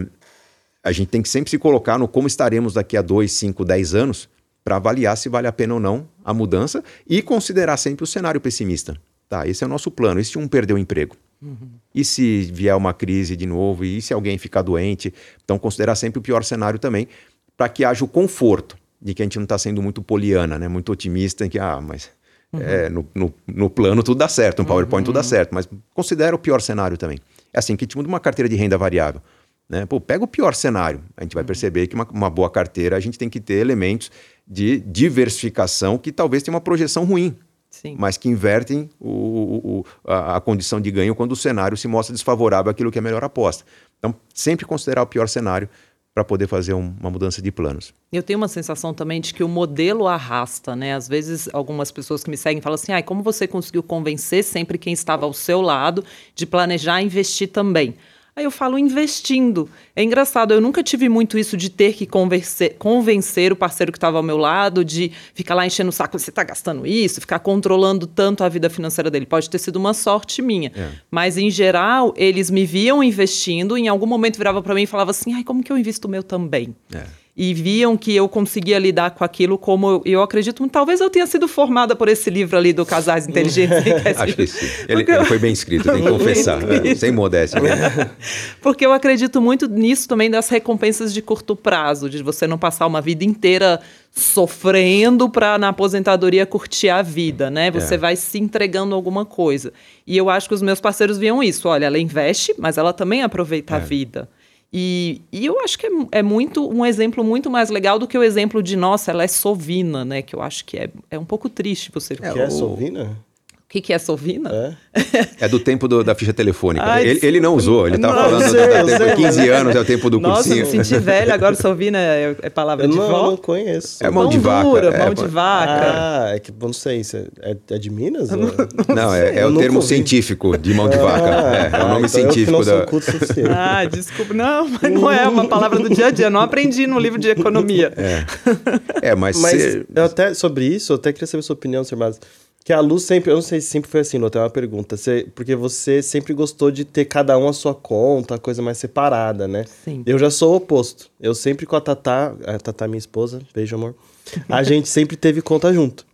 a gente tem que sempre se colocar no como estaremos daqui a 2, 5, 10 anos para avaliar se vale a pena ou não a mudança e considerar sempre o cenário pessimista. Tá, esse é o nosso plano. E se um perder o emprego? Uhum. E se vier uma crise de novo? E se alguém ficar doente? Então, considerar sempre o pior cenário também, para que haja o conforto de que a gente não está sendo muito poliana, né? muito otimista, em que, ah, mas Uhum. É, no, no, no, plano tudo dá certo, no PowerPoint uhum. tudo dá uhum. certo, mas considera o pior cenário também. É assim que a gente muda uma carteira de renda variável. Né? Pô, pega o pior cenário, a gente vai uhum. perceber que uma, uma boa carteira a gente tem que ter elementos de diversificação que talvez tenha uma projeção ruim, Sim. mas que invertem o, o, a, a, condição de ganho quando o cenário se mostra desfavorável àquilo que é melhor aposta. Então, sempre considerar o pior cenário para poder fazer um, uma mudança de planos. Eu tenho uma sensação também de que o modelo arrasta, né? Às vezes algumas pessoas que me seguem falam assim: ah, como você conseguiu convencer sempre quem estava ao seu lado de planejar investir também? Aí eu falo investindo. É engraçado, eu nunca tive muito isso de ter que convencer, convencer o parceiro que estava ao meu lado, de ficar lá enchendo o saco, você está gastando isso, ficar controlando tanto a vida financeira dele. Pode ter sido uma sorte minha. É. Mas, em geral, eles me viam investindo, em algum momento virava para mim e falava assim, ai, como que eu invisto o meu também? É e viam que eu conseguia lidar com aquilo como eu, eu acredito. Talvez eu tenha sido formada por esse livro ali do Casais Inteligentes. Acho que sim. Ele, ele, foi bem escrito, tem que confessar. É, sem modéstia. Né? Porque eu acredito muito nisso também das recompensas de curto prazo, de você não passar uma vida inteira sofrendo para na aposentadoria curtir a vida, né? Você é. vai se entregando alguma coisa. E eu acho que os meus parceiros viam isso. Olha, ela investe, mas ela também aproveita é. a vida. E, e eu acho que é, é, muito um exemplo muito mais legal do que o exemplo de, nossa, ela é sovina, né? Que eu acho que é, é um pouco triste você... É, que é sovina? O que, que é Sovina? É, é do tempo do, da ficha telefônica. Ai, ele, ele, não usou, ele estava falando sei, da, da tempo, 15 anos, é o tempo do Nossa, cursinho. Nossa, me senti velho, agora Sovina é, é palavra eu de não, vó? não conheço. É mão, mão de vaca. Dura, é, mão de vaca. Ah, é que, não sei, é, é de Minas? Não, não é, é o termo científico de mão de vaca. Ah, é, é, o nome então científico eu da... ah, desculpa. Não, mas não é uma palavra do dia a dia, não aprendi no livro de economia. É, é mas... Mas ser... eu até, sobre isso, eu até queria saber a sua opinião, Sr. Mas que a luz sempre, eu não sei se sempre foi assim, não tem uma pergunta, você, porque você sempre gostou de ter cada um a sua conta, a coisa mais separada, né? Sim. Eu já sou o oposto. Eu sempre com a Tatá, a Tatá minha esposa, beijo amor, a gente sempre teve conta junto.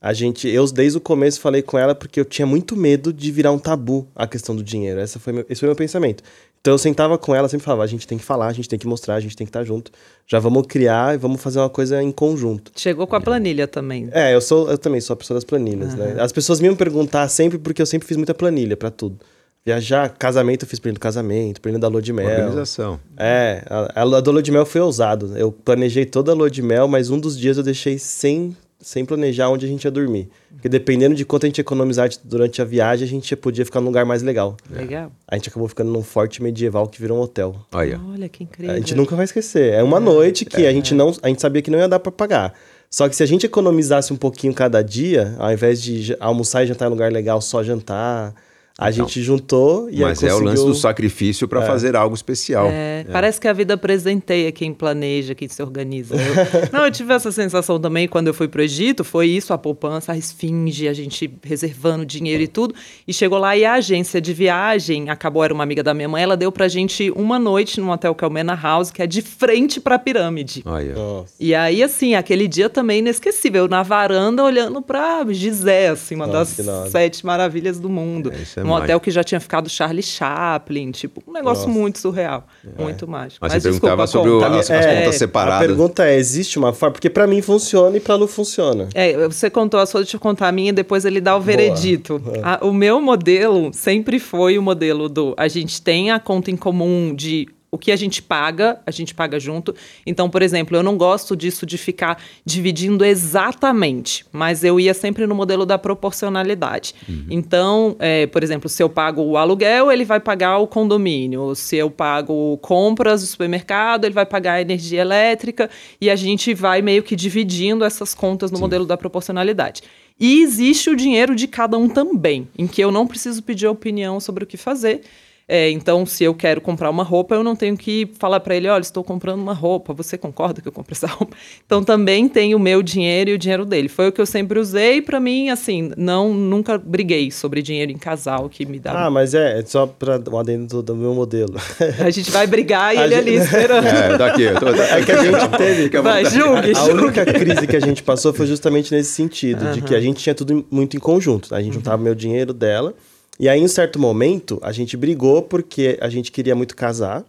A gente, eu desde o começo falei com ela porque eu tinha muito medo de virar um tabu a questão do dinheiro. Essa foi meu, esse foi meu pensamento. Então eu sentava com ela, sempre falava, a gente tem que falar, a gente tem que mostrar, a gente tem que estar junto. Já vamos criar e vamos fazer uma coisa em conjunto. Chegou com a planilha também. É, eu sou, eu também sou a pessoa das planilhas, uhum. né? As pessoas me iam perguntar sempre porque eu sempre fiz muita planilha para tudo. Viajar, casamento, eu fiz planilha do casamento, planilha da lua de mel. Organização. É, a, a, a da lua de mel foi ousado. Eu planejei toda a lua de mel, mas um dos dias eu deixei sem sem planejar onde a gente ia dormir. Porque dependendo de quanto a gente economizar durante a viagem, a gente podia ficar num lugar mais legal. Legal. A gente acabou ficando num forte medieval que virou um hotel. Olha, Olha que incrível. A gente nunca vai esquecer. É uma é. noite que é. a gente não, a gente sabia que não ia dar para pagar. Só que se a gente economizasse um pouquinho cada dia, ao invés de almoçar e jantar em um lugar legal, só jantar, a então, gente juntou e Mas conseguiu... é o lance do sacrifício para é. fazer algo especial. É, é. Parece que a vida presenteia quem planeja, quem se organiza. Eu, não, eu tive essa sensação também quando eu fui para o Egito, foi isso, a poupança, a esfinge, a gente reservando dinheiro e tudo. E chegou lá e a agência de viagem, acabou, era uma amiga da minha mãe, ela deu pra gente uma noite num hotel que é o Mena House, que é de frente para a pirâmide. Oh, e aí, assim, aquele dia também inesquecível, na varanda olhando para Gizé, assim, uma Nossa, das sete maravilhas do mundo. É, isso é um hotel que já tinha ficado Charlie Chaplin, tipo, um negócio Nossa. muito surreal, é. muito mágico. Mas, Mas você desculpa, perguntava sobre o, as, as é, contas separadas. A pergunta é, existe uma forma? Porque para mim funciona e para Lu funciona. É, você contou a sua, deixa eu contar a minha, depois ele dá o veredito. A, o meu modelo sempre foi o modelo do, a gente tem a conta em comum de o que a gente paga, a gente paga junto. Então, por exemplo, eu não gosto disso de ficar dividindo exatamente, mas eu ia sempre no modelo da proporcionalidade. Uhum. Então, é, por exemplo, se eu pago o aluguel, ele vai pagar o condomínio. Se eu pago compras do supermercado, ele vai pagar a energia elétrica. E a gente vai meio que dividindo essas contas no Sim. modelo da proporcionalidade. E existe o dinheiro de cada um também, em que eu não preciso pedir opinião sobre o que fazer. É, então, se eu quero comprar uma roupa, eu não tenho que falar para ele, olha, estou comprando uma roupa, você concorda que eu compre essa roupa? Então, também tem o meu dinheiro e o dinheiro dele. Foi o que eu sempre usei para mim, assim, não nunca briguei sobre dinheiro em casal que me dá. Ah, mas é, é só para o adendo do meu modelo. A gente vai brigar e a ele gente... ali esperando. É, daqui, eu tô... é que a gente teve. Que vai, julgue, a, a única crise que a gente passou foi justamente nesse sentido, de que a gente tinha tudo muito em conjunto. A gente juntava uhum. meu dinheiro dela e aí, em certo momento, a gente brigou porque a gente queria muito casar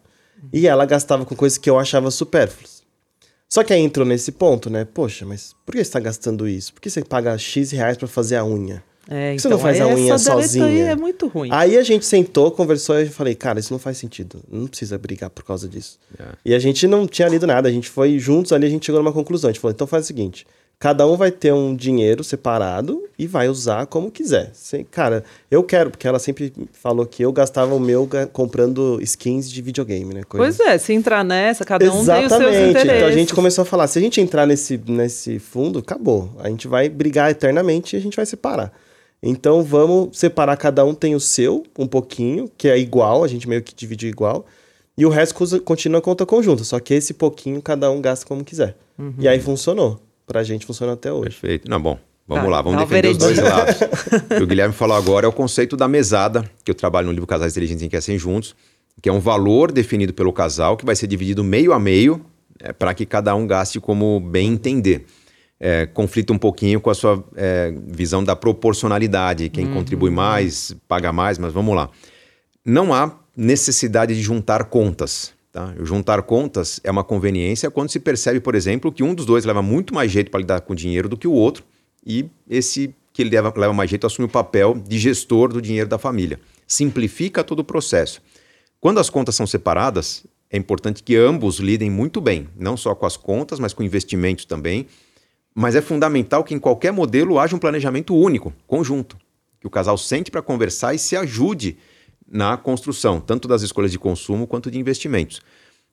e ela gastava com coisas que eu achava supérfluas. Só que aí entrou nesse ponto, né? Poxa, mas por que você está gastando isso? Por que você paga X reais para fazer a unha? É, por que então, você não faz a unha sozinha? Aí é muito ruim. Aí a gente sentou, conversou e eu falei, cara, isso não faz sentido. Não precisa brigar por causa disso. É. E a gente não tinha lido nada, a gente foi juntos ali, a gente chegou numa conclusão. A gente falou, então faz o seguinte: Cada um vai ter um dinheiro separado e vai usar como quiser. Cara, eu quero, porque ela sempre falou que eu gastava o meu comprando skins de videogame, né? Coisas. Pois é, se entrar nessa, cada um Exatamente. tem os seus interesses. Então a gente começou a falar, se a gente entrar nesse, nesse fundo, acabou. A gente vai brigar eternamente e a gente vai separar. Então vamos separar, cada um tem o seu, um pouquinho, que é igual, a gente meio que divide igual. E o resto continua a conta conjunta, só que esse pouquinho cada um gasta como quiser. Uhum. E aí funcionou pra gente funciona até hoje. Perfeito. Não, bom. Vamos tá, lá, vamos defender os dois lados. o que o Guilherme falou agora é o conceito da mesada, que eu trabalho no livro Casais Inteligentes em Enriquecem Juntos, que é um valor definido pelo casal que vai ser dividido meio a meio é, para que cada um gaste como bem entender. É, conflita um pouquinho com a sua é, visão da proporcionalidade, quem uhum. contribui mais, paga mais, mas vamos lá. Não há necessidade de juntar contas. Tá? Juntar contas é uma conveniência quando se percebe, por exemplo, que um dos dois leva muito mais jeito para lidar com o dinheiro do que o outro, e esse que ele leva, leva mais jeito assume o papel de gestor do dinheiro da família. Simplifica todo o processo. Quando as contas são separadas, é importante que ambos lidem muito bem, não só com as contas, mas com investimentos também. Mas é fundamental que em qualquer modelo haja um planejamento único, conjunto, que o casal sente para conversar e se ajude na construção, tanto das escolhas de consumo quanto de investimentos.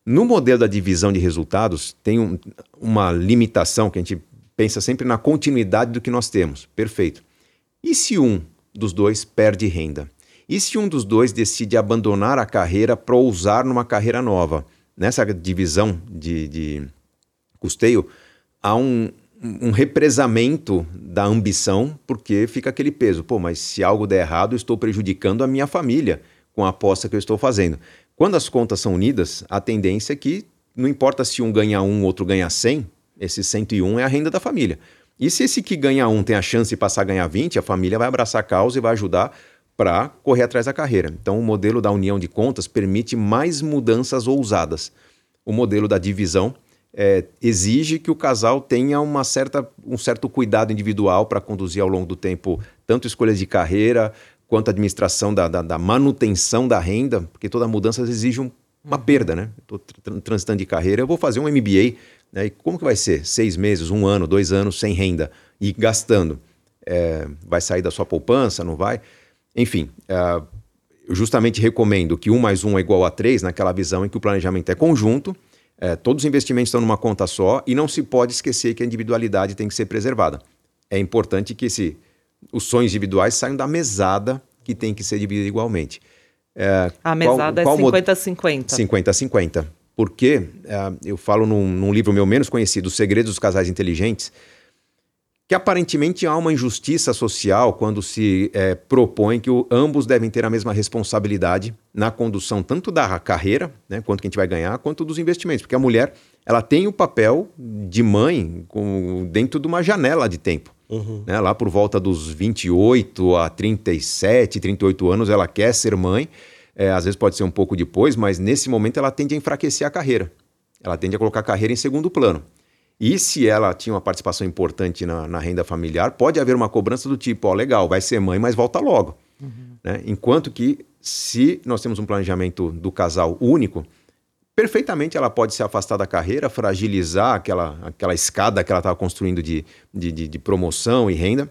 No modelo da divisão de resultados, tem um, uma limitação que a gente pensa sempre na continuidade do que nós temos. Perfeito. E se um dos dois perde renda? E se um dos dois decide abandonar a carreira para ousar numa carreira nova? Nessa divisão de, de custeio, há um, um represamento da ambição, porque fica aquele peso. Pô, mas se algo der errado, eu estou prejudicando a minha família com a aposta que eu estou fazendo. Quando as contas são unidas, a tendência é que não importa se um ganha um, outro ganha 100, esse 101 é a renda da família. E se esse que ganha um tem a chance de passar a ganhar 20, a família vai abraçar a causa e vai ajudar para correr atrás da carreira. Então, o modelo da união de contas permite mais mudanças ousadas. O modelo da divisão é, exige que o casal tenha uma certa, um certo cuidado individual para conduzir ao longo do tempo tanto escolhas de carreira quanto administração da, da, da manutenção da renda, porque toda mudança exige um, uma uhum. perda, né? Estou transitando de carreira, eu vou fazer um MBA, né? E como que vai ser? Seis meses, um ano, dois anos sem renda e gastando. É, vai sair da sua poupança, não vai? Enfim, é, eu justamente recomendo que um mais um é igual a três, naquela visão em que o planejamento é conjunto, é, todos os investimentos estão numa conta só e não se pode esquecer que a individualidade tem que ser preservada. É importante que esse, os sonhos individuais saiam da mesada que tem que ser dividida igualmente. É, a mesada qual, qual é 50-50. 50-50. Porque é, eu falo num, num livro meu menos conhecido, Os Segredos dos Casais Inteligentes, que aparentemente há uma injustiça social quando se é, propõe que o, ambos devem ter a mesma responsabilidade na condução tanto da carreira, né, quanto que a gente vai ganhar, quanto dos investimentos, porque a mulher ela tem o papel de mãe com, dentro de uma janela de tempo. Uhum. Né? Lá por volta dos 28 a 37, 38 anos, ela quer ser mãe. É, às vezes pode ser um pouco depois, mas nesse momento ela tende a enfraquecer a carreira. Ela tende a colocar a carreira em segundo plano. E se ela tinha uma participação importante na, na renda familiar, pode haver uma cobrança do tipo: ó, legal, vai ser mãe, mas volta logo. Uhum. Né? Enquanto que, se nós temos um planejamento do casal único, perfeitamente ela pode se afastar da carreira, fragilizar aquela, aquela escada que ela estava construindo de, de, de, de promoção e renda,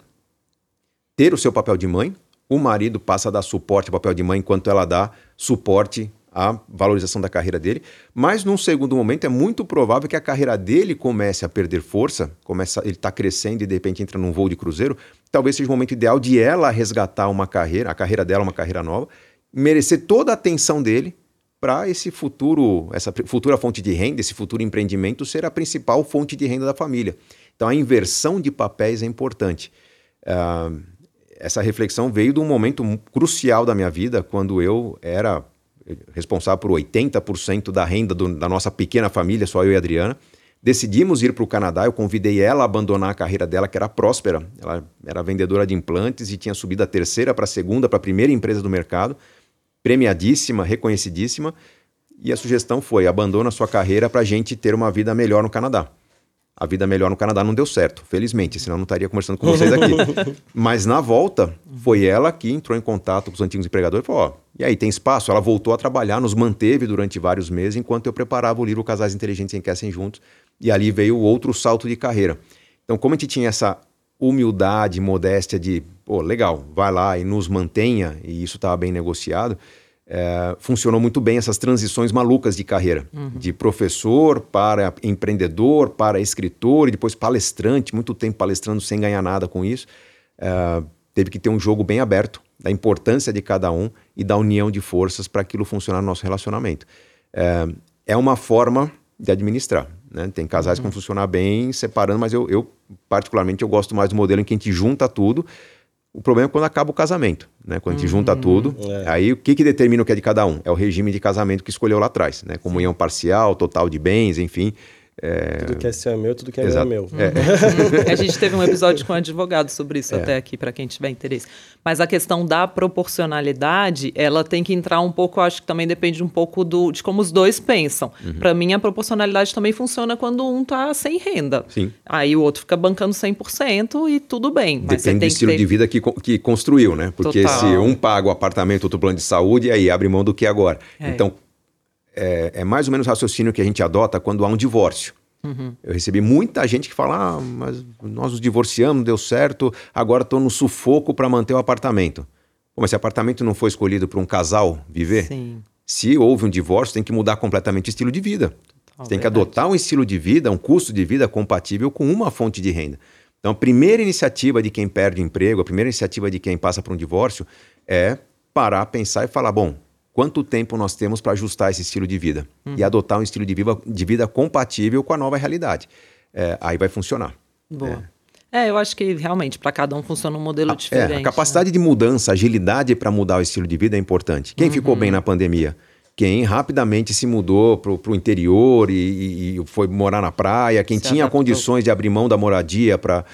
ter o seu papel de mãe, o marido passa a dar suporte ao papel de mãe enquanto ela dá suporte à valorização da carreira dele. Mas num segundo momento é muito provável que a carreira dele comece a perder força, começa, ele está crescendo e de repente entra num voo de cruzeiro. Talvez seja o momento ideal de ela resgatar uma carreira, a carreira dela uma carreira nova, merecer toda a atenção dele para esse futuro, essa futura fonte de renda, esse futuro empreendimento ser a principal fonte de renda da família. Então a inversão de papéis é importante. Uh, essa reflexão veio de um momento crucial da minha vida, quando eu era responsável por 80% da renda do, da nossa pequena família, só eu e a Adriana. Decidimos ir para o Canadá, eu convidei ela a abandonar a carreira dela, que era próspera. Ela era vendedora de implantes e tinha subido da terceira para a segunda, para a primeira empresa do mercado premiadíssima, reconhecidíssima, e a sugestão foi: abandona sua carreira para a gente ter uma vida melhor no Canadá. A vida melhor no Canadá não deu certo, felizmente, senão não estaria conversando com vocês aqui. Mas na volta, foi ela que entrou em contato com os antigos empregadores e falou: Ó, e aí, tem espaço? Ela voltou a trabalhar, nos manteve durante vários meses, enquanto eu preparava o livro Casais Inteligentes Enriquecem Juntos, e ali veio outro salto de carreira. Então, como a gente tinha essa humildade, modéstia de, pô, legal, vai lá e nos mantenha, e isso estava bem negociado, é, funcionou muito bem essas transições malucas de carreira, uhum. de professor para empreendedor, para escritor e depois palestrante, muito tempo palestrando sem ganhar nada com isso. É, teve que ter um jogo bem aberto da importância de cada um e da união de forças para aquilo funcionar no nosso relacionamento. É, é uma forma de administrar. Né? Tem casais uhum. que vão funcionar bem separando, mas eu, eu, particularmente, eu gosto mais do modelo em que a gente junta tudo. O problema é quando acaba o casamento, né? Quando a gente uhum. junta tudo, é. aí o que, que determina o que é de cada um? É o regime de casamento que escolheu lá atrás, né? Comunhão parcial, total de bens, enfim. É... Tudo que é seu é meu, tudo que é Exato. meu é meu. É. a gente teve um episódio com um advogado sobre isso é. até aqui, para quem tiver interesse. Mas a questão da proporcionalidade, ela tem que entrar um pouco, acho que também depende um pouco do, de como os dois pensam. Uhum. Para mim, a proporcionalidade também funciona quando um tá sem renda. Sim. Aí o outro fica bancando 100% e tudo bem. Depende do estilo ter... de vida que, que construiu, né? Porque Total. se um paga o apartamento, outro plano de saúde, aí abre mão do que agora. É. Então, é, é, mais ou menos o raciocínio que a gente adota quando há um divórcio. Uhum. Eu recebi muita gente que fala: ah, mas nós nos divorciamos, deu certo, agora estou no sufoco para manter o apartamento. Pô, mas se o apartamento não foi escolhido para um casal viver, Sim. se houve um divórcio, tem que mudar completamente o estilo de vida. Você tem que adotar um estilo de vida, um custo de vida compatível com uma fonte de renda. Então, a primeira iniciativa de quem perde o emprego, a primeira iniciativa de quem passa por um divórcio é parar, pensar e falar: bom, quanto tempo nós temos para ajustar esse estilo de vida uhum. e adotar um estilo de vida, de vida compatível com a nova realidade. É, aí vai funcionar. Boa. É. é eu acho que realmente para cada um funciona um modelo a, diferente. É, a capacidade né? de mudança, agilidade para mudar o estilo de vida é importante. Quem uhum. ficou bem na pandemia? Quem rapidamente se mudou para o interior e, e, foi morar na praia, quem se tinha adaptou. condições de abrir mão da moradia para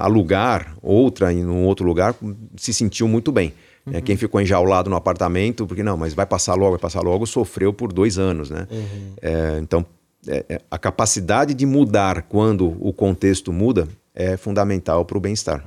alugar outra em um outro lugar, se sentiu muito bem. Uhum. É, quem ficou enjaulado no apartamento, porque não, mas vai passar logo, vai passar logo, sofreu por dois anos, né? Uhum. É, então, é, é a capacidade de mudar quando o contexto muda é fundamental para o bem-estar.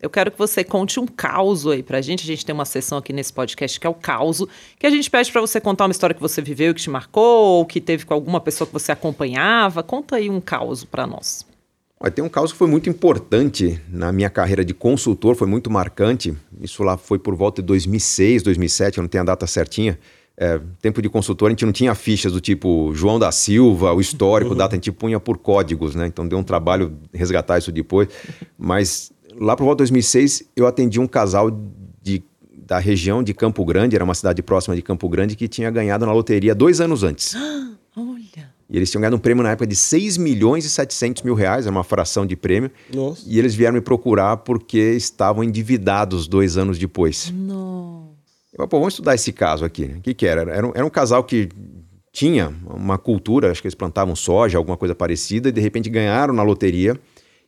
Eu quero que você conte um caos aí pra gente. A gente tem uma sessão aqui nesse podcast que é o caos, que a gente pede para você contar uma história que você viveu, que te marcou, ou que teve com alguma pessoa que você acompanhava. Conta aí um caos para nós. Olha, tem um caso que foi muito importante na minha carreira de consultor, foi muito marcante. Isso lá foi por volta de 2006, 2007, eu não tenho a data certinha. É, tempo de consultor, a gente não tinha fichas do tipo João da Silva, o histórico, uhum. data, a gente punha por códigos, né? Então deu um trabalho resgatar isso depois. Mas lá por volta de 2006, eu atendi um casal de, da região de Campo Grande, era uma cidade próxima de Campo Grande, que tinha ganhado na loteria dois anos antes. E eles tinham ganhado um prêmio na época de 6 milhões e 700 mil reais, era uma fração de prêmio. Nossa. E eles vieram me procurar porque estavam endividados dois anos depois. Nossa. Eu falei, pô, vamos estudar esse caso aqui. O que, que era? Era um, era um casal que tinha uma cultura, acho que eles plantavam soja, alguma coisa parecida, e de repente ganharam na loteria.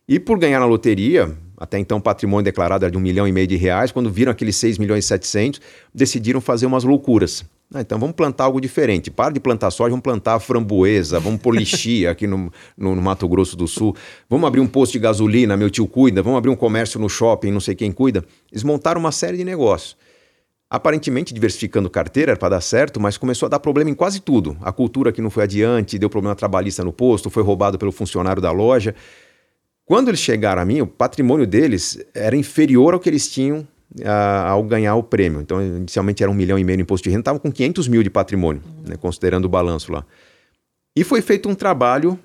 E por ganhar na loteria, até então o patrimônio declarado era de um milhão e meio de reais, quando viram aqueles 6 milhões e 700, decidiram fazer umas loucuras. Ah, então vamos plantar algo diferente. Para de plantar soja, vamos plantar framboesa, vamos pôr lixia aqui no, no, no, Mato Grosso do Sul. Vamos abrir um posto de gasolina, meu tio cuida. Vamos abrir um comércio no shopping, não sei quem cuida. Eles montaram uma série de negócios aparentemente diversificando carteira para dar certo, mas começou a dar problema em quase tudo. A cultura que não foi adiante, deu problema trabalhista no posto, foi roubado pelo funcionário da loja. Quando eles chegaram a mim, o patrimônio deles era inferior ao que eles tinham a, ao ganhar o prêmio. Então, inicialmente era um milhão e meio de imposto de renda, estavam com 500 mil de patrimônio, uhum. né, considerando o balanço lá. E foi feito um trabalho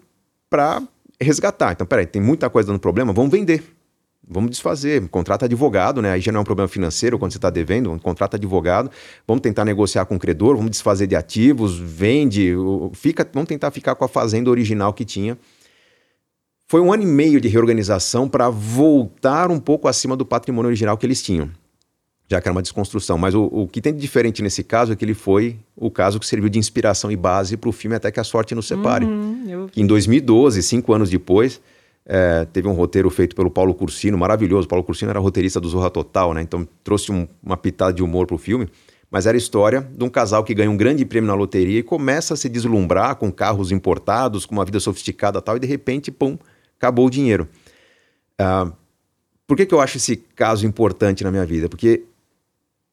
para resgatar. Então, peraí, tem muita coisa dando problema, vamos vender. Vamos desfazer, contrata advogado, né? Aí já não é um problema financeiro quando você está devendo, contrata advogado, vamos tentar negociar com o credor, vamos desfazer de ativos, vende, fica, vamos tentar ficar com a fazenda original que tinha. Foi um ano e meio de reorganização para voltar um pouco acima do patrimônio original que eles tinham, já que era uma desconstrução. Mas o, o que tem de diferente nesse caso é que ele foi o caso que serviu de inspiração e base para o filme Até que a Sorte nos Separe. Uhum, eu... Em 2012, cinco anos depois é, teve um roteiro feito pelo Paulo Cursino, maravilhoso. O Paulo Cursino era roteirista do Zorra Total, né? Então trouxe um, uma pitada de humor pro filme. Mas era a história de um casal que ganha um grande prêmio na loteria e começa a se deslumbrar com carros importados, com uma vida sofisticada e tal, e de repente, pum, acabou o dinheiro. Uh, por que, que eu acho esse caso importante na minha vida? Porque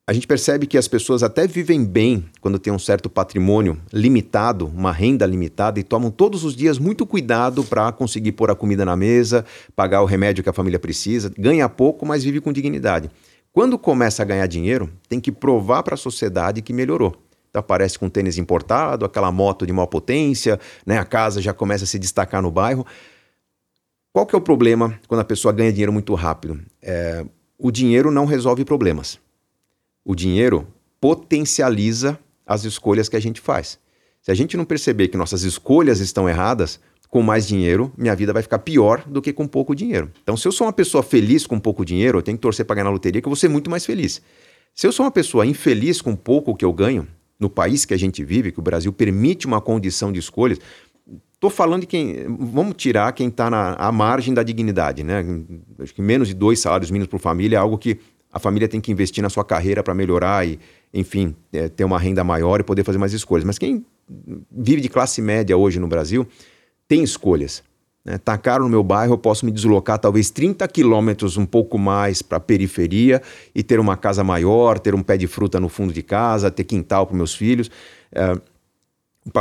a gente percebe que as pessoas até vivem bem quando tem um certo patrimônio limitado, uma renda limitada, e tomam todos os dias muito cuidado para conseguir pôr a comida na mesa, pagar o remédio que a família precisa, ganha pouco, mas vive com dignidade. Quando começa a ganhar dinheiro, tem que provar para a sociedade que melhorou. Então aparece com tênis importado, aquela moto de maior potência, né? a casa já começa a se destacar no bairro. Qual que é o problema quando a pessoa ganha dinheiro muito rápido? É, o dinheiro não resolve problemas o dinheiro potencializa as escolhas que a gente faz. Se a gente não perceber que nossas escolhas estão erradas, com mais dinheiro, minha vida vai ficar pior do que com pouco dinheiro. Então, se eu sou uma pessoa feliz com pouco dinheiro, eu tenho que torcer para ganhar na loteria, que eu vou ser muito mais feliz. Se eu sou uma pessoa infeliz com pouco que eu ganho, no país que a gente vive, que o Brasil permite uma condição de escolhas, estou falando de quem. Vamos tirar quem está à margem da dignidade, né? Acho que menos de dois salários mínimos por família é algo que a família tem que investir na sua carreira para melhorar e, enfim, é, ter uma renda maior e poder fazer mais escolhas. Mas quem vive de classe média hoje no Brasil tem escolhas. Né? Tá caro no meu bairro, eu posso me deslocar talvez 30 quilômetros, um pouco mais para a periferia e ter uma casa maior, ter um pé de fruta no fundo de casa, ter quintal para meus filhos. É,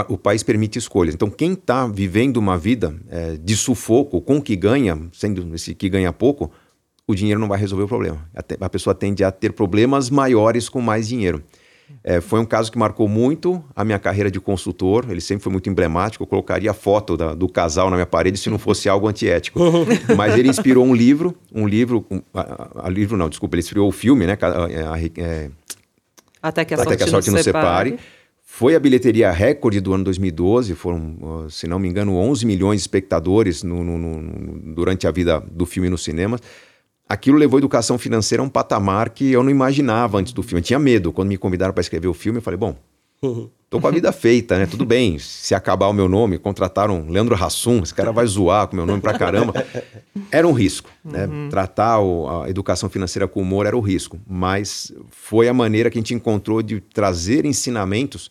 o país permite escolhas. Então, quem está vivendo uma vida é, de sufoco com o que ganha, sendo esse que ganha pouco, o dinheiro não vai resolver o problema. A pessoa tende a ter problemas maiores com mais dinheiro. É, foi um caso que marcou muito a minha carreira de consultor. Ele sempre foi muito emblemático. Eu colocaria a foto da, do casal na minha parede se não fosse algo antiético. Mas ele inspirou um livro, um livro, a, a livro não, desculpa, ele inspirou o filme, né? A, é, Até que a Até sorte, que a sorte nos separe. separe. Foi a bilheteria recorde do ano 2012, foram, se não me engano, 11 milhões de espectadores no, no, no, durante a vida do filme nos cinemas aquilo levou a educação financeira a um patamar que eu não imaginava antes do filme. Eu tinha medo. Quando me convidaram para escrever o filme, eu falei, bom, tô com a vida feita, né? Tudo bem, se acabar o meu nome, contrataram Leandro Hassum, esse cara vai zoar com o meu nome pra caramba. Era um risco, né? Uhum. Tratar o, a educação financeira com humor era o risco, mas foi a maneira que a gente encontrou de trazer ensinamentos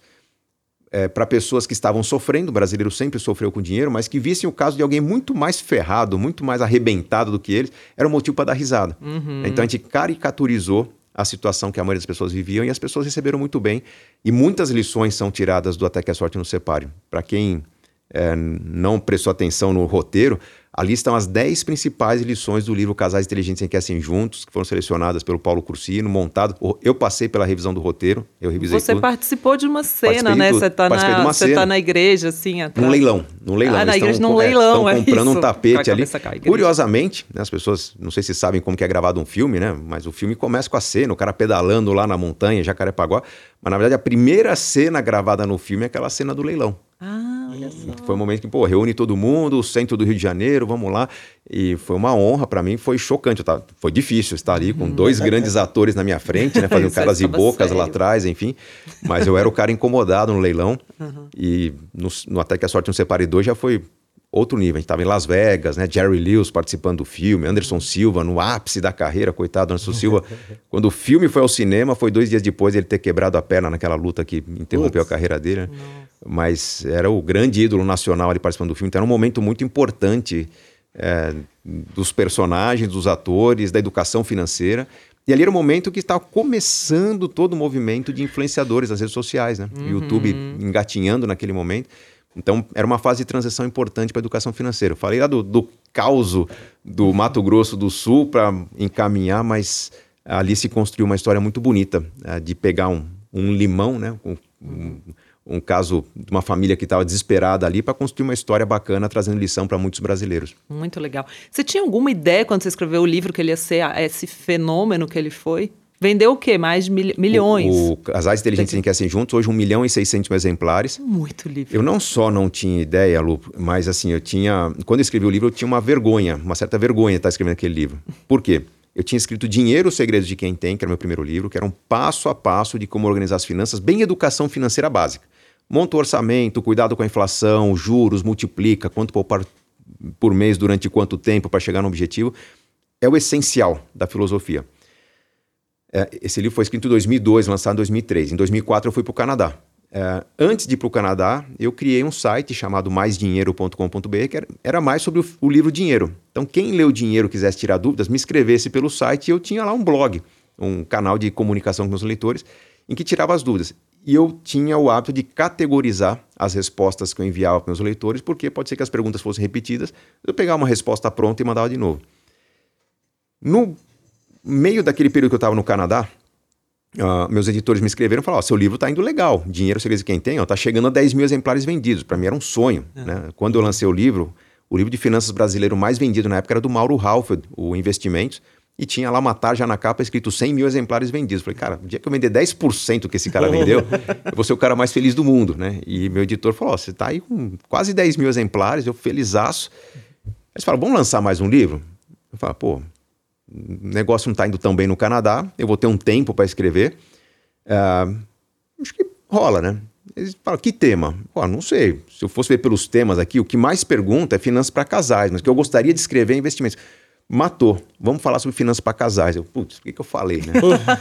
é, para pessoas que estavam sofrendo, o brasileiro sempre sofreu com dinheiro, mas que vissem o caso de alguém muito mais ferrado, muito mais arrebentado do que eles, era um motivo para dar risada. Uhum. Então a gente caricaturizou a situação que a maioria das pessoas viviam e as pessoas receberam muito bem. E muitas lições são tiradas do Até que a Sorte nos Separe. Para quem é, não prestou atenção no roteiro, Ali estão as 10 principais lições do livro Casais Inteligentes Enriquecem Juntos, que foram selecionadas pelo Paulo Cursino, montado. Eu passei pela revisão do roteiro, eu revisei Você tudo. participou de uma cena, né? Você está na, você tá na igreja, assim, atrás. Num leilão, num leilão. Ah, na igreja, num leilão, é, comprando isso. um tapete ali. Curiosamente, né, as pessoas, não sei se sabem como que é gravado um filme, né? Mas o filme começa com a cena, o cara pedalando lá na montanha, Jacarepaguá. Mas, na verdade, a primeira cena gravada no filme é aquela cena do leilão. Ah. Olha só. Foi um momento que, pô, reúne todo mundo, o centro do Rio de Janeiro, vamos lá. E foi uma honra para mim, foi chocante. Tava, foi difícil estar ali com dois grandes atores na minha frente, né? Fazendo caras e bocas sério. lá atrás, enfim. Mas eu era o cara incomodado no leilão. Uhum. E no, no Até que a Sorte Não Separe Dois já foi outro nível. A gente estava em Las Vegas, né? Jerry Lewis participando do filme, Anderson Silva no ápice da carreira, coitado Anderson Silva. quando o filme foi ao cinema, foi dois dias depois ele ter quebrado a perna naquela luta que interrompeu a carreira dele. Né? Mas era o grande ídolo nacional ali participando do filme. Então era um momento muito importante é, dos personagens, dos atores, da educação financeira. E ali era o momento que estava começando todo o movimento de influenciadores nas redes sociais, né? Uhum. O YouTube engatinhando naquele momento. Então, era uma fase de transição importante para a educação financeira. Eu falei lá do, do caos do Mato Grosso do Sul para encaminhar, mas ali se construiu uma história muito bonita é, de pegar um, um limão, né? Um, um, um caso de uma família que estava desesperada ali para construir uma história bacana, trazendo lição para muitos brasileiros. Muito legal. Você tinha alguma ideia quando você escreveu o livro que ele ia ser esse fenômeno que ele foi? Vendeu o quê? Mais mil, milhões? O, o Casais Inteligentes Tem... Enriquecem Juntos, hoje 1 milhão e 600 mil exemplares. Muito livro. Eu não só não tinha ideia, Lu, mas assim, eu tinha... Quando eu escrevi o livro, eu tinha uma vergonha, uma certa vergonha de estar escrevendo aquele livro. Por quê? Eu tinha escrito Dinheiro, os Segredos de Quem Tem, que era o meu primeiro livro, que era um passo a passo de como organizar as finanças, bem educação financeira básica. Monta o orçamento, cuidado com a inflação, juros, multiplica, quanto poupar por mês durante quanto tempo para chegar no objetivo. É o essencial da filosofia. É, esse livro foi escrito em 2002, lançado em 2003. Em 2004 eu fui para o Canadá. É, antes de ir para o Canadá, eu criei um site chamado maisdinheiro.com.br, que era, era, mais sobre o, o, livro Dinheiro. Então, quem leu Dinheiro quisesse tirar dúvidas, me escrevesse pelo site e eu tinha lá um blog, um canal de comunicação com meus leitores, em que tirava as dúvidas. E eu tinha o hábito de categorizar as respostas que eu enviava para meus leitores, porque pode ser que as perguntas fossem repetidas, eu pegava uma resposta pronta e mandava de novo. No meio daquele período que eu estava no Canadá, uh, meus editores me escreveram e falaram: oh, seu livro está indo legal, dinheiro segredo de quem tem, está chegando a 10 mil exemplares vendidos. Para mim era um sonho. É. Né? Quando eu lancei o livro, o livro de finanças brasileiro mais vendido na época era do Mauro Halford, o Investimentos, e tinha lá uma tarja na capa escrito 100 mil exemplares vendidos. Falei, cara, o dia que eu vender 10% que esse cara vendeu, eu vou ser o cara mais feliz do mundo, né? E meu editor falou: oh, você está aí com quase 10 mil exemplares, eu felizaço. Eles falaram, vamos lançar mais um livro? Eu falo, pô, o negócio não está indo tão bem no Canadá, eu vou ter um tempo para escrever. Uh, acho que rola, né? Eles falam, que tema? Pô, não sei. Se eu fosse ver pelos temas aqui, o que mais pergunta é finanças para casais, mas que eu gostaria de escrever é investimentos. Matou. Vamos falar sobre finanças para casais. Eu, putz, o que, que eu falei, né?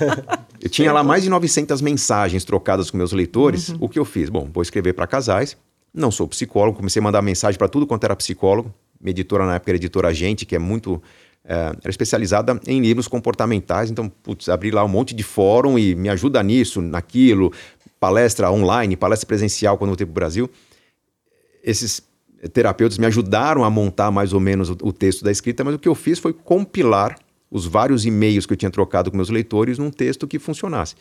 eu tinha lá mais de 900 mensagens trocadas com meus leitores. Uhum. O que eu fiz? Bom, vou escrever para casais. Não sou psicólogo, comecei a mandar mensagem para tudo quanto era psicólogo. Minha editora na época era editora Gente, que é muito era especializada em livros comportamentais, então, putz, abri lá um monte de fórum e me ajuda nisso, naquilo, palestra online, palestra presencial quando eu voltei para o Brasil. Esses terapeutas me ajudaram a montar mais ou menos o, o texto da escrita, mas o que eu fiz foi compilar os vários e-mails que eu tinha trocado com meus leitores num texto que funcionasse.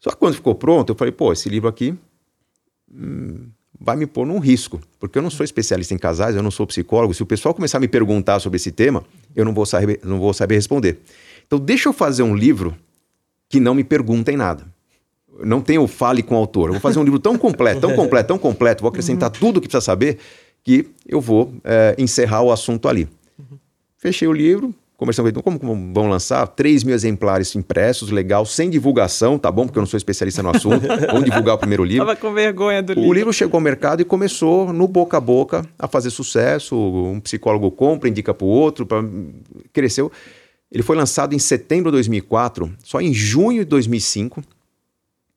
Só que quando ficou pronto, eu falei, pô, esse livro aqui hum, vai me pôr num risco, porque eu não sou especialista em casais, eu não sou psicólogo. Se o pessoal começar a me perguntar sobre esse tema, eu não vou saber, não vou saber responder. Então, deixa eu fazer um livro que não me perguntem nada. Não tenho fale com o autor. Eu vou fazer um livro tão completo, tão completo, tão completo, vou acrescentar uhum. tudo o que precisa saber, que eu vou é, encerrar o assunto ali. Uhum. Fechei o livro, conversando com ele, como vão lançar? 3 mil exemplares impressos, legal, sem divulgação, tá bom? Porque eu não sou especialista no assunto. Vamos divulgar o primeiro livro. Tava com vergonha do livro. O livro chegou ao mercado e começou, no boca a boca, a fazer sucesso. Um psicólogo compra, indica para o outro, pra... cresceu. Ele foi lançado em setembro de 2004. Só em junho de 2005,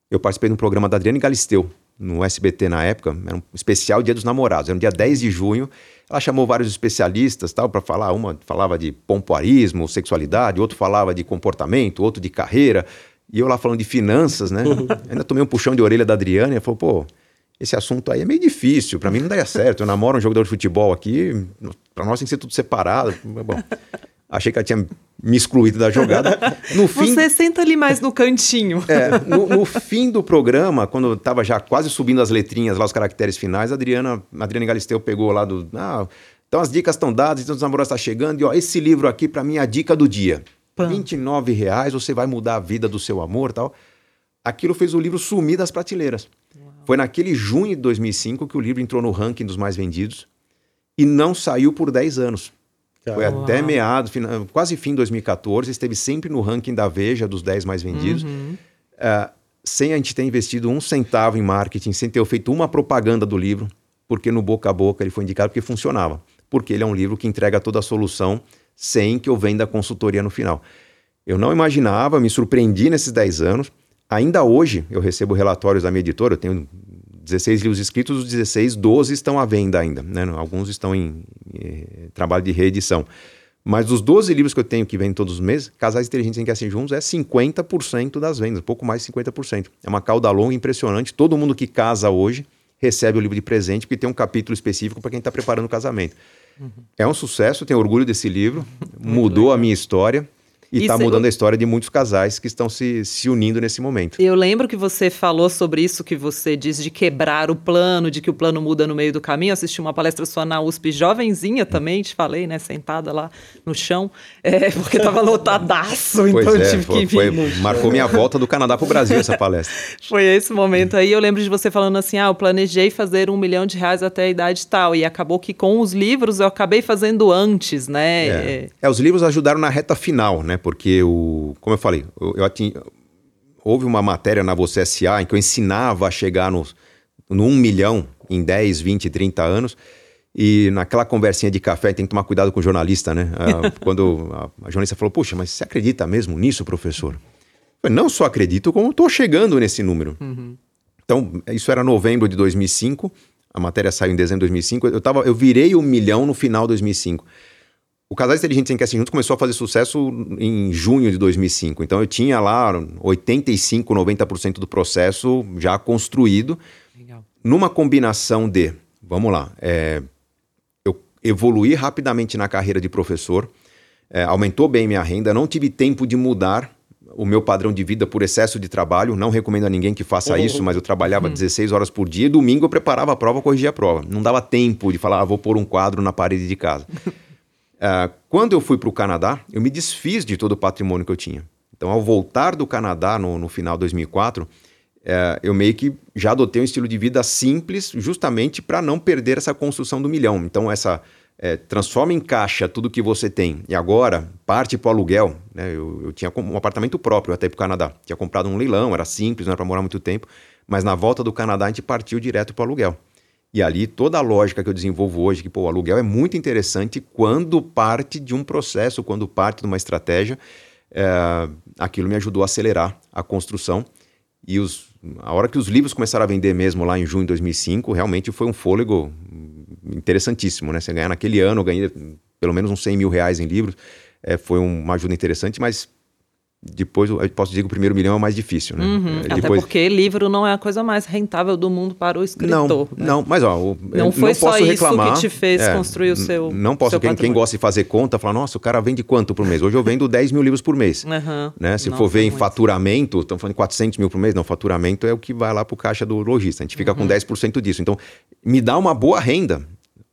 eu participei de um programa da Adriane Galisteu, no SBT na época. Era um especial Dia dos Namorados. Era no dia 10 de junho. Ela chamou vários especialistas tal para falar. Uma falava de pompoarismo, sexualidade, outro falava de comportamento, outro de carreira. E eu lá falando de finanças, né? Ainda tomei um puxão de orelha da Adriana e falou, pô, esse assunto aí é meio difícil, para mim não daria certo. Eu namoro um jogador de futebol aqui, para nós tem que ser tudo separado. Bom, Achei que ela tinha me excluído da jogada. No fim, Você senta ali mais no cantinho. É, no, no, fim do programa, quando estava já quase subindo as letrinhas lá, os caracteres finais, a Adriana, a Adriana Galisteu pegou lá do. Ah, então as dicas estão dadas, então os namorados estão tá chegando, e ó, esse livro aqui para mim é a dica do dia. Pã. 29 reais, você vai mudar a vida do seu amor tal. Aquilo fez o livro sumir das prateleiras. Uau. Foi naquele junho de 2005 que o livro entrou no ranking dos mais vendidos e não saiu por 10 anos. Foi até meados, quase fim de 2014, esteve sempre no ranking da Veja dos 10 mais vendidos. Uhum. Uh, sem a gente ter investido um centavo em marketing, sem ter feito uma propaganda do livro, porque no boca a boca ele foi indicado porque funcionava. Porque ele é um livro que entrega toda a solução sem que eu venda a consultoria no final. Eu não imaginava, me surpreendi nesses 10 anos. Ainda hoje eu recebo relatórios da minha editora, eu tenho 16 livros escritos, os 16, 12 estão à venda ainda. Né? Alguns estão em, em eh, trabalho de reedição. Mas dos 12 livros que eu tenho que vendem todos os meses, Casais Inteligentes Enriquecem Juntos é 50% das vendas, pouco mais de 50%. É uma cauda longa impressionante. Todo mundo que casa hoje recebe o livro de presente, porque tem um capítulo específico para quem está preparando o casamento. Uhum. É um sucesso, tenho orgulho desse livro, mudou legal. a minha história. E está mudando a história de muitos casais que estão se, se unindo nesse momento. Eu lembro que você falou sobre isso, que você diz de quebrar o plano, de que o plano muda no meio do caminho. Eu assisti uma palestra sua na USP, jovenzinha também, te falei, né? Sentada lá no chão, é, porque estava lotadaço, então é, tive foi, que vir. Foi, marcou minha volta do Canadá para o Brasil essa palestra. foi esse momento aí. Eu lembro de você falando assim: ah, eu planejei fazer um milhão de reais até a idade tal. E acabou que com os livros eu acabei fazendo antes, né? É, é os livros ajudaram na reta final, né? Porque o, como eu falei, eu, eu ating, houve uma matéria na Você SA em que eu ensinava a chegar no, no 1 milhão em 10, 20, 30 anos. E naquela conversinha de café, tem que tomar cuidado com o jornalista, né? Ah, quando a, a, jornalista falou, puxa, mas você acredita mesmo nisso, professor? Eu não só acredito, como estou chegando nesse número. Uhum. Então, isso era novembro de 2005, a matéria saiu em dezembro de 2005, eu, tava, eu virei um milhão no final de 2005. O Casais Inteligentes Enriquecem Juntos começou a fazer sucesso em junho de 2005. Então eu tinha lá 85, 90% do processo já construído. Legal. Numa combinação de, vamos lá, é, eu evoluí rapidamente na carreira de professor, é, aumentou bem minha renda, não tive tempo de mudar o meu padrão de vida por excesso de trabalho. Não recomendo a ninguém que faça uhum. isso, mas eu trabalhava uhum. 16 horas por dia. Domingo eu preparava a prova, corrigia a prova. Não dava tempo de falar, ah, vou pôr um quadro na parede de casa. Uh, quando eu fui para o Canadá, eu me desfiz de todo o patrimônio que eu tinha. Então, ao voltar do Canadá no, no final de 2004, uh, é, eu meio que já adotei um estilo de vida simples, justamente para não perder essa construção do milhão. Então, essa é, transforma em caixa tudo que você tem e agora parte para o aluguel. Né? Eu, eu, tinha um apartamento próprio até para o Canadá. Tinha comprado um leilão, era simples, não era para morar muito tempo. Mas na volta do Canadá, a gente partiu direto para o aluguel. E ali toda a lógica que eu desenvolvo hoje, que pô, o aluguel é muito interessante quando parte de um processo, quando parte de uma estratégia, é, aquilo me ajudou a acelerar a construção. E os, a hora que os livros começaram a vender mesmo lá em junho de 2005, realmente foi um fôlego interessantíssimo, né? Você ganhar naquele ano, eu ganhei pelo menos uns 100 mil reais em livros, é, foi uma ajuda interessante, mas depois, eu posso dizer que o primeiro milhão é o mais difícil, né? Uhum, é, Até porque livro não é a coisa mais rentável do mundo para o escritor. Não, né? não mas ó, o, não foi não só reclamar, isso que te fez é, construir o seu. Não posso. Seu quem, quem, gosta de fazer conta fala, nossa, o cara vende quanto por mês? Hoje eu vendo 10 mil livros por mês. Uhum, né? Se for ver em faturamento, estamos falando de 400 mil por mês. Não, faturamento é o que vai lá para o caixa do lojista. A gente fica uhum. com 10% disso. Então, me dá uma boa renda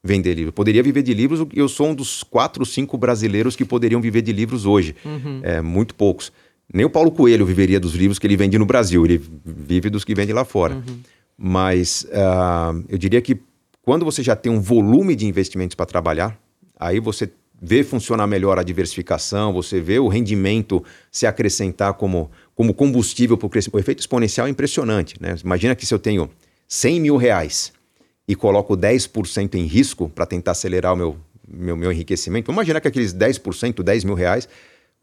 vender livro. Eu poderia viver de livros, eu sou um dos quatro, cinco brasileiros que poderiam viver de livros hoje. Uhum. É, muito poucos. Nem o Paulo Coelho viveria dos livros que ele vende no Brasil, ele vive dos que vende lá fora. Uhum. Mas uh, eu diria que quando você já tem um volume de investimentos para trabalhar, aí você vê funcionar melhor a diversificação, você vê o rendimento se acrescentar como, como combustível para o crescimento. O efeito exponencial é impressionante. Né? Imagina que se eu tenho 100 mil reais e coloco 10% em risco para tentar acelerar o meu, meu, meu enriquecimento, imagina que aqueles 10%, 10 mil reais,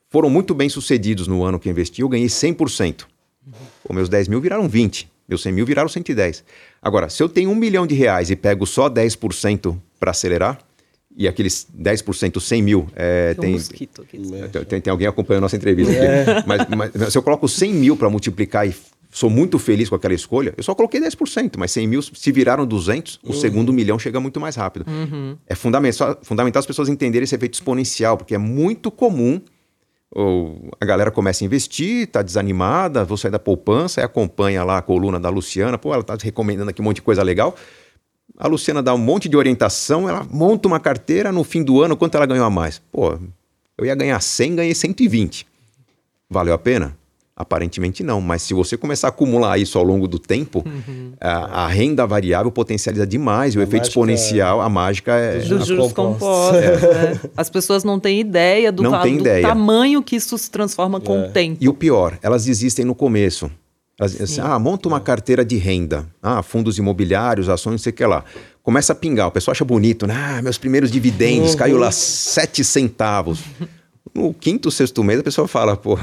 foram muito bem sucedidos no ano que eu investi, eu ganhei 100%. Uhum. meus 10 mil viraram 20, meus 100 mil viraram 110. Agora, se eu tenho um milhão de reais e pego só 10% para acelerar, e aqueles 10%, 100 mil. É, tem, um tem, tem, alguém acompanhando a nossa entrevista é. aqui. Mas, mas, se eu coloco 100 mil para multiplicar e sou muito feliz com aquela escolha, eu só coloquei 10%, mas 100 mil, se viraram 200, uhum. o segundo milhão chega muito mais rápido. Uhum. É fundamental, fundamental as pessoas entenderem esse efeito exponencial, porque é muito comum ou a galera começa a investir, está desanimada, vou sair da poupança, aí acompanha lá a coluna da Luciana, pô, ela está recomendando aqui um monte de coisa legal. A Luciana dá um monte de orientação, ela monta uma carteira, no fim do ano, quanto ela ganhou a mais? Pô, eu ia ganhar 100, ganhei 120. Valeu a pena? Aparentemente não, mas se você começar a acumular isso ao longo do tempo, uhum. a, a, renda variável potencializa demais, o a efeito exponencial, a mágica é. Dos juros compostos. É. Né? As pessoas não têm ideia do, não tem do ideia. tamanho que isso se transforma com é. o tempo. E o pior, elas existem no começo. Elas, assim, ah, monta uma carteira de renda. Ah, fundos imobiliários, ações, não sei o que lá. Começa a pingar, o pessoal acha bonito, né? Ah, meus primeiros dividendos, uhum. caiu lá sete centavos. No quinto, sexto mês, a pessoa fala, pô,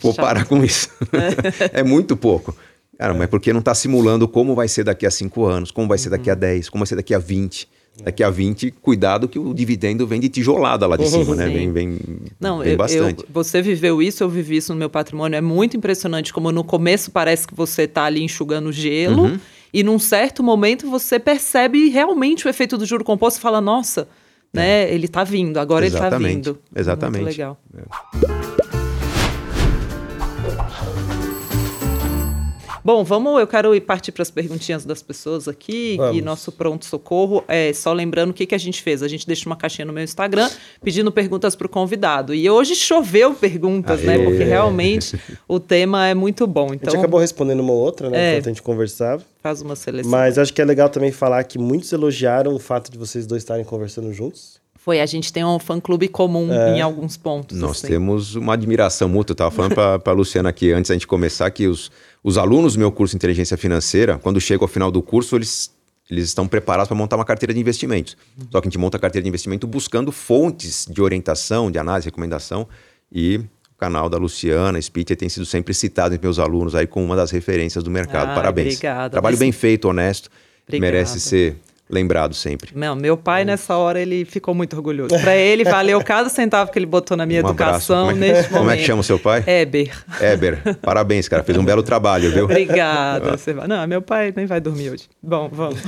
vou chato. parar com isso. é muito pouco. Cara, mas é porque não está simulando como vai ser daqui a cinco anos, como vai ser daqui a 10, uhum. como vai ser daqui a 20. Daqui a 20, cuidado que o dividendo vem de tijolada lá de uhum. cima, né? Vem, vem, não, vem eu, bastante. Eu, você viveu isso, eu vivi isso no meu patrimônio. É muito impressionante como no começo parece que você está ali enxugando gelo uhum. e num certo momento você percebe realmente o efeito do juro composto e fala, nossa, né? É. Ele está vindo, agora Exatamente. ele está vindo. Exatamente. Muito legal. É. Bom, vamos, eu quero ir partir para as perguntinhas das pessoas aqui vamos. e nosso pronto-socorro. É, só lembrando o que, que a gente fez. A gente deixa uma caixinha no meu Instagram pedindo perguntas para o convidado. E hoje choveu perguntas, né? Aê. né? Porque realmente o tema é muito bom. Então, a gente então acabou respondendo uma outra, né? É, enquanto a gente conversava. Faz uma seleção. Mas acho que é legal também falar que muitos elogiaram o fato de vocês dois estarem conversando juntos. Foi, a gente tem um fã-clube comum é. em alguns pontos. Nós assim. temos uma admiração mútua. Eu estava falando para a Luciana aqui antes da gente começar que os os alunos do meu curso de inteligência financeira, quando chegam ao final do curso, eles, eles estão preparados para montar uma carteira de investimentos. Uhum. Só que a gente monta a carteira de investimento buscando fontes de orientação, de análise, recomendação. E o canal da Luciana Spitter tem sido sempre citado entre meus alunos aí como uma das referências do mercado. Ah, Parabéns. Obrigada. Trabalho bem feito, honesto. Obrigada. Merece ser lembrado sempre. Não, meu pai nessa hora ele ficou muito orgulhoso. Para ele valeu cada centavo que ele botou na minha um educação como é, neste momento. Como é que chama o seu pai? Eber. Eber. Parabéns, cara, fez um belo trabalho, viu? Obrigada. Ah. Não, meu pai nem vai dormir hoje. Bom, vamos.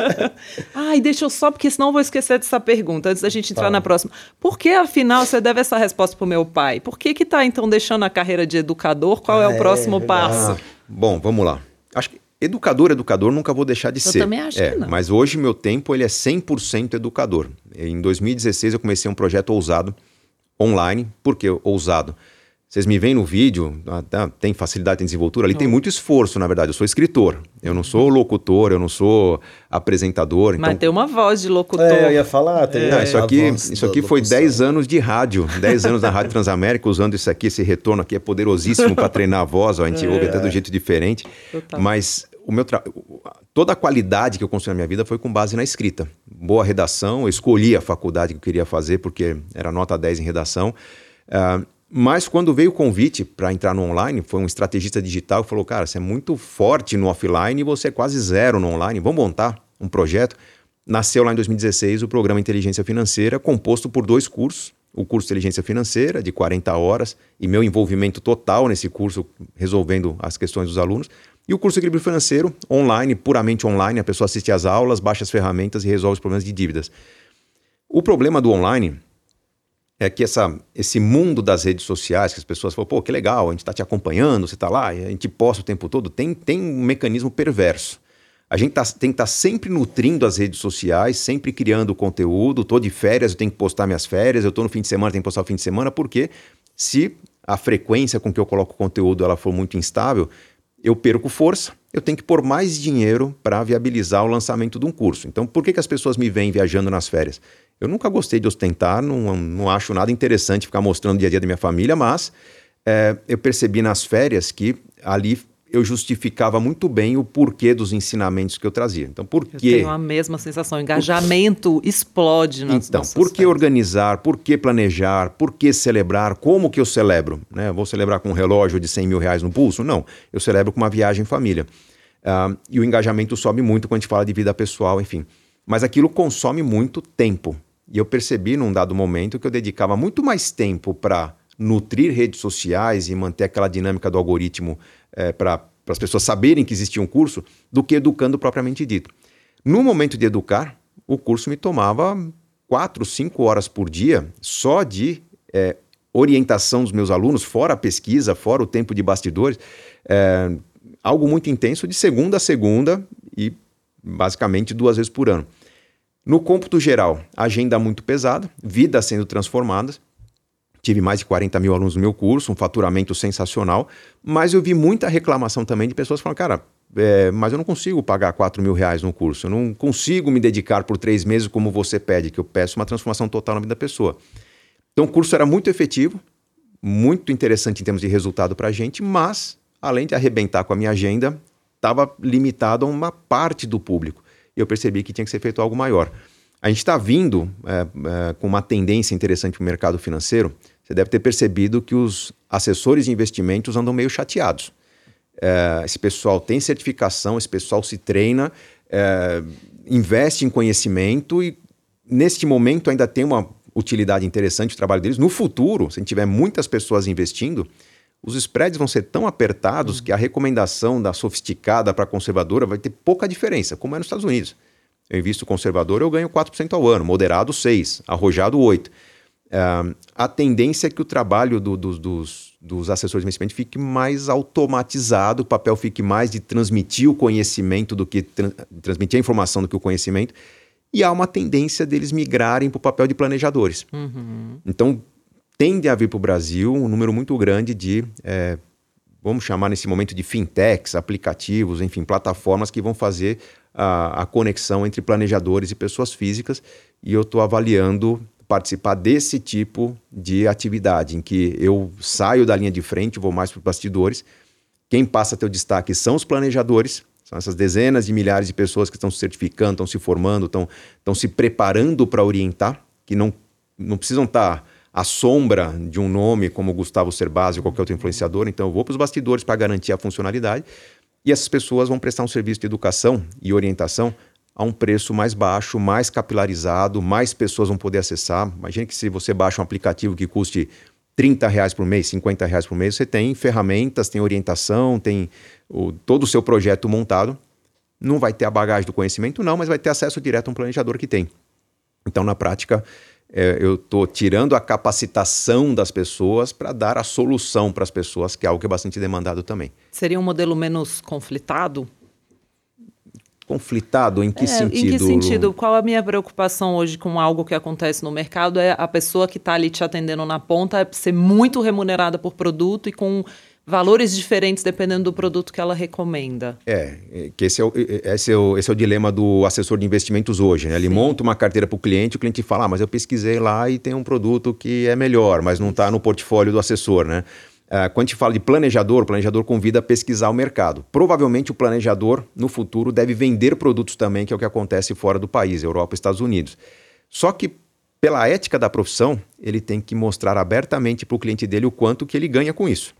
Ai, deixa eu só porque senão eu vou esquecer dessa pergunta antes da gente entrar na próxima. Por que afinal você deve essa resposta pro meu pai? Por que que tá então deixando a carreira de educador? Qual ah, é o próximo é, passo? Ah, bom, vamos lá. Acho que Educador, educador, nunca vou deixar de eu ser. Eu também acho é, que não. Mas hoje meu tempo ele é 100% educador. Em 2016 eu comecei um projeto ousado online. Por que ousado? Vocês me veem no vídeo, ah, tá, tem facilidade em desenvoltura, ali tem muito esforço, na verdade. Eu sou escritor, eu não sou locutor, eu não sou apresentador. Mas então... tem uma voz de locutor. É, eu ia falar. Tem não, isso aqui, isso aqui foi 10 anos de rádio, 10 anos na Rádio Transamérica, usando isso aqui, esse retorno aqui é poderosíssimo para treinar a voz, ó, a gente é. ouve até do jeito diferente. Total. Mas o meu tra... toda a qualidade que eu construí na minha vida foi com base na escrita. Boa redação, eu escolhi a faculdade que eu queria fazer porque era nota 10 em redação. Uh, mas quando veio o convite para entrar no online, foi um estrategista digital que falou: Cara, você é muito forte no offline e você é quase zero no online. Vamos montar um projeto. Nasceu lá em 2016 o programa Inteligência Financeira, composto por dois cursos. O curso Inteligência Financeira, de 40 horas, e meu envolvimento total nesse curso, resolvendo as questões dos alunos. E o curso Equilíbrio Financeiro, online, puramente online, a pessoa assiste às aulas, baixa as ferramentas e resolve os problemas de dívidas. O problema do online é que essa, esse mundo das redes sociais, que as pessoas falam, pô, que legal, a gente está te acompanhando, você está lá, a gente posta o tempo todo, tem, tem um mecanismo perverso. A gente tá, tem que estar tá sempre nutrindo as redes sociais, sempre criando conteúdo. Estou de férias, eu tenho que postar minhas férias. Eu estou no fim de semana, tenho que postar o fim de semana, porque se a frequência com que eu coloco conteúdo ela for muito instável, eu perco força, eu tenho que pôr mais dinheiro para viabilizar o lançamento de um curso. Então, por que, que as pessoas me veem viajando nas férias? Eu nunca gostei de ostentar, não, não acho nada interessante ficar mostrando o dia a dia da minha família, mas é, eu percebi nas férias que ali eu justificava muito bem o porquê dos ensinamentos que eu trazia. Então, por que... Eu tenho a mesma sensação, engajamento por... explode nas Então, por que organizar, por que planejar, por que celebrar, como que eu celebro? Né? Vou celebrar com um relógio de 100 mil reais no pulso? Não, eu celebro com uma viagem em família. Uh, e o engajamento sobe muito quando a gente fala de vida pessoal, enfim. Mas aquilo consome muito tempo. E eu percebi num dado momento que eu dedicava muito mais tempo para nutrir redes sociais e manter aquela dinâmica do algoritmo é, para as pessoas saberem que existia um curso, do que educando propriamente dito. No momento de educar, o curso me tomava quatro, cinco horas por dia só de é, orientação dos meus alunos, fora a pesquisa, fora o tempo de bastidores. É, algo muito intenso de segunda a segunda e basicamente duas vezes por ano. No cômputo geral, agenda muito pesada, vidas sendo transformadas, tive mais de 40 mil alunos no meu curso, um faturamento sensacional, mas eu vi muita reclamação também de pessoas falando, cara, é, mas eu não consigo pagar 4 mil reais no curso, eu não consigo me dedicar por três meses como você pede, que eu peço uma transformação total na vida da pessoa. Então o curso era muito efetivo, muito interessante em termos de resultado para a gente, mas além de arrebentar com a minha agenda, estava limitado a uma parte do público. E eu percebi que tinha que ser feito algo maior. A gente está vindo é, é, com uma tendência interessante para o mercado financeiro. Você deve ter percebido que os assessores de investimentos andam meio chateados. É, esse pessoal tem certificação, esse pessoal se treina, é, investe em conhecimento e, neste momento, ainda tem uma utilidade interessante o trabalho deles. No futuro, se a gente tiver muitas pessoas investindo, os spreads vão ser tão apertados uhum. que a recomendação da sofisticada para conservadora vai ter pouca diferença, como é nos Estados Unidos. Eu invisto conservador, eu ganho 4% ao ano, moderado 6%, arrojado 8%. Uh, a tendência é que o trabalho do, do, dos, dos assessores de investimento fique mais automatizado, o papel fique mais de transmitir o conhecimento do que tra transmitir a informação do que o conhecimento e há uma tendência deles migrarem para o papel de planejadores. Uhum. Então, tende a vir para o Brasil um número muito grande de, é, vamos chamar nesse momento de fintechs, aplicativos, enfim, plataformas que vão fazer a, a conexão entre planejadores e pessoas físicas. E eu estou avaliando participar desse tipo de atividade, em que eu saio da linha de frente, vou mais para os bastidores. Quem passa a ter o destaque são os planejadores, são essas dezenas de milhares de pessoas que estão se certificando, estão se formando, estão, estão se preparando para orientar, que não, não precisam estar tá à sombra de um nome como Gustavo Cerbasi ou qualquer outro influenciador. Então, eu vou para os bastidores para garantir a funcionalidade. E essas pessoas vão prestar um serviço de educação e orientação a um preço mais baixo, mais capilarizado, mais pessoas vão poder acessar. Imagine que se você baixa um aplicativo que custe 30 reais por mês, 50 reais por mês, você tem ferramentas, tem orientação, tem o, todo o seu projeto montado. Não vai ter a bagagem do conhecimento, não, mas vai ter acesso direto a um planejador que tem. Então, na prática, é, eu estou tirando a capacitação das pessoas para dar a solução para as pessoas, que é algo que é bastante demandado também. Seria um modelo menos conflitado? Conflitado? Em que é, sentido? Em que sentido? Qual a minha preocupação hoje com algo que acontece no mercado? É a pessoa que está ali te atendendo na ponta ser muito remunerada por produto e com valores diferentes dependendo do produto que ela recomenda. É, é que esse é o, esse é o, esse é o dilema do assessor de investimentos hoje. Né? Ele Sim. monta uma carteira para o cliente, o cliente fala, ah, mas eu pesquisei lá e tem um produto que é melhor, mas não está no portfólio do assessor, né? Uh, quando a gente fala de planejador, o planejador convida a pesquisar o mercado. Provavelmente o planejador, no futuro, deve vender produtos também, que é o que acontece fora do país, Europa e Estados Unidos. Só que, pela ética da profissão, ele tem que mostrar abertamente para o cliente dele o quanto que ele ganha com isso.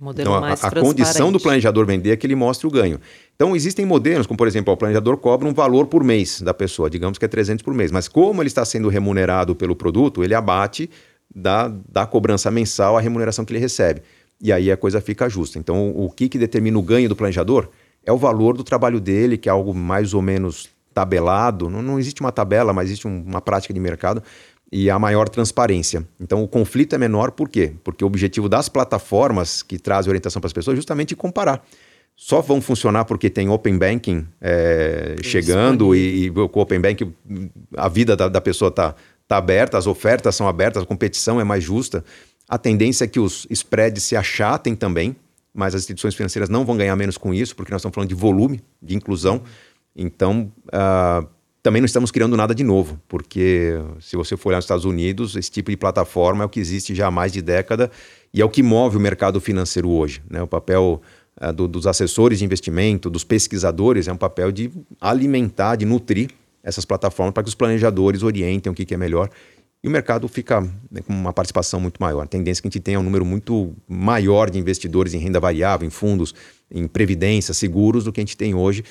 Modelo então, a, a condição do planejador vender é que ele mostre o ganho. Então, existem modelos, como por exemplo, o planejador cobra um valor por mês da pessoa, digamos que é 300 por mês, mas como ele está sendo remunerado pelo produto, ele abate da, da cobrança mensal a remuneração que ele recebe. E aí a coisa fica justa. Então, o, o que, que determina o ganho do planejador é o valor do trabalho dele, que é algo mais ou menos tabelado. Não, não existe uma tabela, mas existe um, uma prática de mercado e a maior transparência. Então, o conflito é menor por quê? Porque o objetivo das plataformas que trazem orientação para as pessoas é justamente comparar. Só vão funcionar porque tem Open Banking é, chegando e, e, com o Open Banking a vida da, da pessoa está está aberta, as ofertas são abertas, a competição é mais justa. A tendência é que os spreads se achatem também, mas as instituições financeiras não vão ganhar menos com isso, porque nós estamos falando de volume, de inclusão. Então, uh, também não estamos criando nada de novo, porque se você for olhar nos Estados Unidos, esse tipo de plataforma é o que existe já há mais de década e é o que move o mercado financeiro hoje. Né? O papel uh, do, dos assessores de investimento, dos pesquisadores, é um papel de alimentar, de nutrir essas plataformas para que os planejadores orientem o que, que é melhor. E o mercado fica né, com uma participação muito maior. A tendência é que a gente tenha um número muito maior de investidores em renda variável, em fundos, em previdência, seguros, do que a gente tem hoje,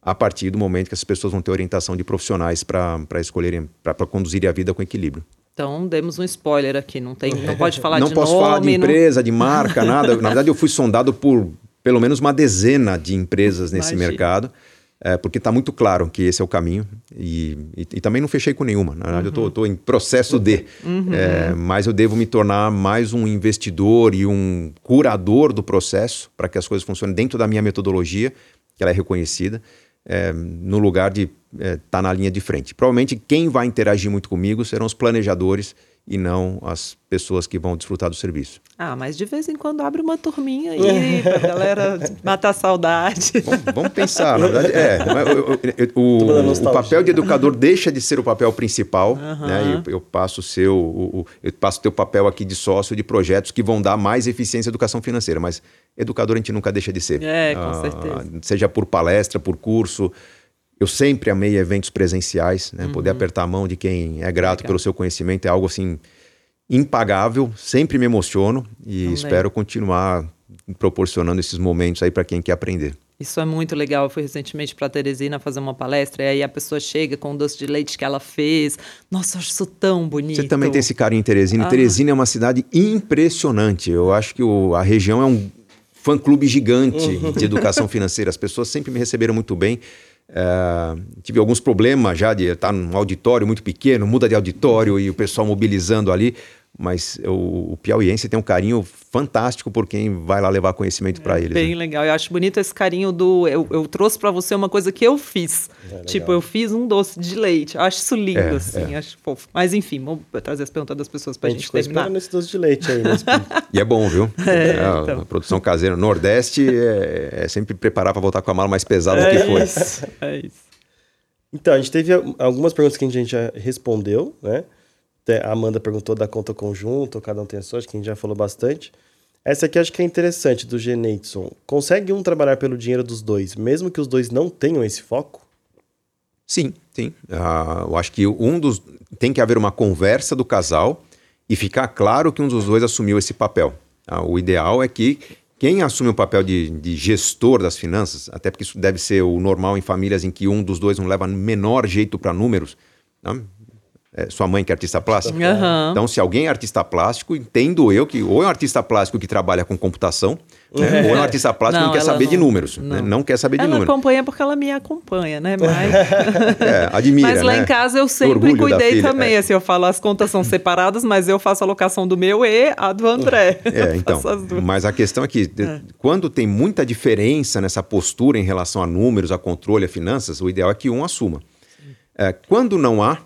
a partir do momento que as pessoas vão ter orientação de profissionais para escolherem, para conduzirem a vida com equilíbrio. Então, demos um spoiler aqui, não, tem, não pode falar não de posso nome. Não posso falar de empresa, não... de marca, nada. Na verdade, eu fui sondado por pelo menos uma dezena de empresas nesse Imagina. mercado é, porque está muito claro que esse é o caminho e, e, e também não fechei com nenhuma. Na verdade, uhum. eu estou em processo de, uhum. é, mas eu devo me tornar mais um investidor e um curador do processo para que as coisas funcionem dentro da minha metodologia, que ela é reconhecida, é, no lugar de estar é, tá na linha de frente. Provavelmente quem vai interagir muito comigo serão os planejadores e não as pessoas que vão desfrutar do serviço. Ah, mas de vez em quando abre uma turminha aí pra galera matar a saudade. Vamos, vamos pensar, na verdade, é. O, o, o, papel de educador deixa de ser o papel principal, uhum. né? Eu, eu, passo o seu, o, eu passo o teu papel aqui de sócio de projetos que vão dar mais eficiência à educação financeira, mas educador a gente nunca deixa de ser. É, com ah, certeza. Seja por palestra, por curso. Eu sempre amei eventos presenciais, né? Uhum. Poder apertar a mão de quem é grato Legal. pelo seu conhecimento é algo assim impagável, sempre me emociono e Também. espero continuar proporcionando esses momentos aí para quem quer aprender. Isso é muito legal. Eu fui recentemente para Teresina fazer uma palestra e aí a pessoa chega com o doce de leite que ela fez. Nossa, eu acho isso tão bonito. Você também tem esse carinho em Teresina. Ah. Teresina é uma cidade impressionante. Eu acho que o, a região é um fã-clube gigante uhum. de educação financeira. As pessoas sempre me receberam muito bem. Uh, tive alguns problemas já de estar num auditório muito pequeno, muda de auditório e o pessoal mobilizando ali mas o, o piauiense tem um carinho fantástico por quem vai lá levar conhecimento para é, eles. Bem né? legal. Eu acho bonito esse carinho do. Eu, eu trouxe para você uma coisa que eu fiz. É, tipo, eu fiz um doce de leite. Eu acho isso lindo, é, assim. É. Acho fofo. Mas enfim, vamos trazer as perguntas das pessoas para a gente, gente terminar. nesse doce de leite aí. e é bom, viu? É, então. A produção caseira. Nordeste é, sempre preparar para voltar com a mala mais pesada do que foi. Isso, é isso. Então, a gente teve algumas perguntas que a gente já respondeu, né? A Amanda perguntou da conta conjunta, cada um tem a sua, acho que a gente já falou bastante. Essa aqui acho que é interessante, do Geneidson. Consegue um trabalhar pelo dinheiro dos dois, mesmo que os dois não tenham esse foco? Sim, sim. Uh, eu acho que um dos. Tem que haver uma conversa do casal e ficar claro que um dos dois assumiu esse papel. Uh, o ideal é que quem assume o papel de, de, gestor das finanças, até porque isso deve ser o normal em famílias em que um dos dois não leva menor jeito para números, não? É, sua mãe que é artista plástico. Uhum. Então, se alguém é artista plástico, entendo eu que ou é um artista plástico que trabalha com computação, né? ou é um artista plástico não, que não quer saber não, de números. Não. Né? não quer saber ela de números. Ela acompanha porque ela me acompanha, né? Mas, é, admira, mas lá né? em casa eu sempre cuidei também. É. Assim, eu falo, as contas são separadas, mas eu faço a locação do meu e a do André. É, então. Mas a questão é que é. quando tem muita diferença nessa postura em relação a números, a controle, a finanças, o ideal é que um assuma. É, quando não há,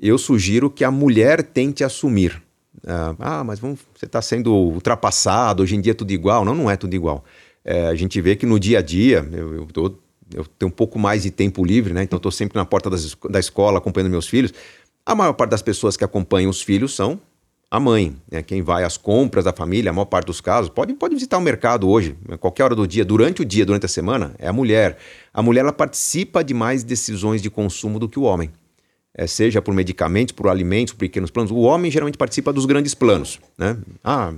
eu sugiro que a mulher tente assumir. Uh, ah, mas vamos, você está sendo ultrapassado, hoje em dia é tudo igual. Não, não é tudo igual. É, a gente vê que no dia a dia, eu, eu, tô, eu tenho um pouco mais de tempo livre, né? então estou sempre na porta das, da escola acompanhando meus filhos. A maior parte das pessoas que acompanham os filhos são a mãe, né? quem vai às compras da família, a maior parte dos casos, pode, pode visitar o mercado hoje, qualquer hora do dia, durante o dia, durante a semana, é a mulher. A mulher ela participa de mais decisões de consumo do que o homem é, seja por medicamentos, por alimentos, por pequenos planos. O homem geralmente participa dos grandes planos. Né? Ah,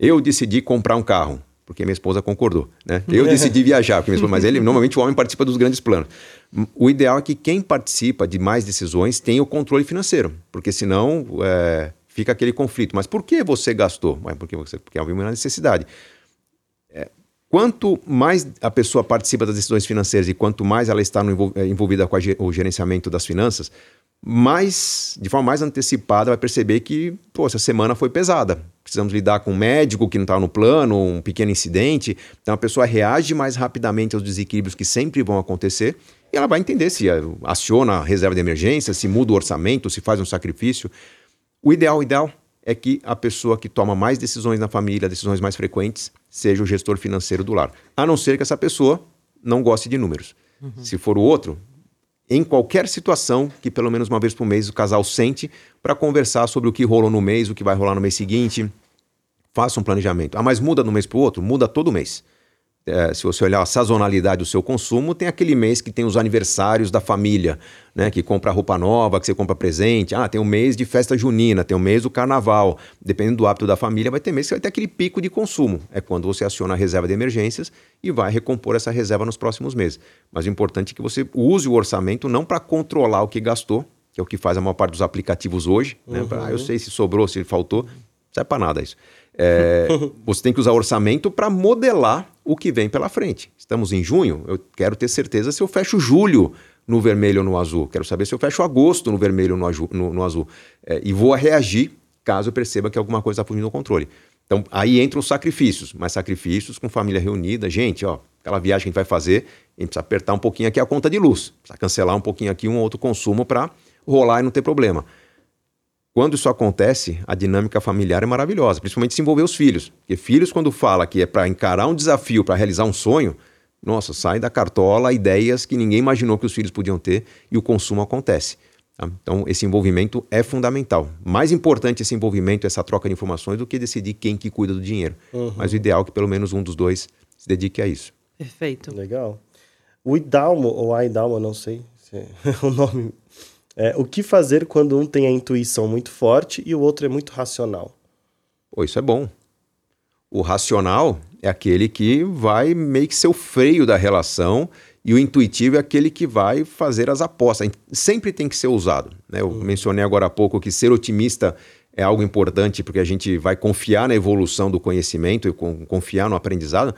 eu decidi comprar um carro, porque minha esposa concordou. Né? Eu decidi viajar, porque minha esposa, mas ele, normalmente o homem participa dos grandes planos. O ideal é que quem participa de mais decisões tenha o controle financeiro, porque senão é, fica aquele conflito. Mas por que você gastou? porque, você, porque havia uma necessidade. É, quanto mais a pessoa participa das decisões financeiras e quanto mais ela está no, é, envolvida com a, o gerenciamento das finanças, mais, de forma mais antecipada, vai perceber que, pô, essa semana foi pesada. Precisamos lidar com um médico que não estava no plano, um pequeno incidente. Então a pessoa reage mais rapidamente aos desequilíbrios que sempre vão acontecer e ela vai entender se aciona a reserva de emergência, se muda o orçamento, se faz um sacrifício. O ideal, o ideal é que a pessoa que toma mais decisões na família, decisões mais frequentes, seja o gestor financeiro do lar. A não ser que essa pessoa não goste de números. Uhum. Se for o outro, em qualquer situação que pelo menos uma vez por mês o casal sente para conversar sobre o que rolou no mês, o que vai rolar no mês seguinte. Faça um planejamento. Ah, mas muda de um mês para o outro? Muda todo mês é, se você olhar a sazonalidade do seu consumo, tem aquele mês que tem os aniversários da família, né? Que compra roupa nova, que você compra presente. Ah, tem o um mês de festa junina, tem o um mês do carnaval. Dependendo do hábito da família, vai ter mês que vai ter aquele pico de consumo. É quando você aciona a reserva de emergências e vai recompor essa reserva nos próximos meses. Mas o importante é que você use o orçamento não para controlar o que gastou, que é o que faz a maior parte dos aplicativos hoje. Né? Uhum. Pra, ah, eu sei se sobrou, se faltou. Não serve para nada isso. É, você tem que usar orçamento para modelar o que vem pela frente. Estamos em junho, eu quero ter certeza se eu fecho julho no vermelho ou no azul. Quero saber se eu fecho agosto no vermelho ou no, no, azul. É, e vou reagir caso eu perceba que alguma coisa está fugindo do controle. Então, aí entram os sacrifícios, mas sacrifícios com família reunida. Gente, ó, aquela viagem que a gente vai fazer, a gente precisa apertar um pouquinho aqui a conta de luz, precisa cancelar um pouquinho aqui um outro consumo para rolar e não ter problema. Quando isso acontece, a dinâmica familiar é maravilhosa, principalmente se envolver os filhos. Porque filhos, quando fala que é para encarar um desafio, para realizar um sonho, nossa, sai da cartola ideias que ninguém imaginou que os filhos podiam ter e o consumo acontece. Tá? Então, esse envolvimento é fundamental. Mais importante esse envolvimento, essa troca de informações, do que decidir quem que cuida do dinheiro. Uhum. Mas o ideal é que pelo menos um dos dois se dedique a isso. Perfeito. Legal. O Idalmo, ou a Idalmo, não sei se é o nome é, o que fazer quando um tem a intuição muito forte e o outro é muito racional? Pô, isso é bom. O racional é aquele que vai meio que ser o freio da relação e o intuitivo é aquele que vai fazer as apostas. Sempre tem que ser usado. Né? Eu uhum. mencionei agora há pouco que ser otimista é algo importante porque a gente vai confiar na evolução do conhecimento e confiar no aprendizado.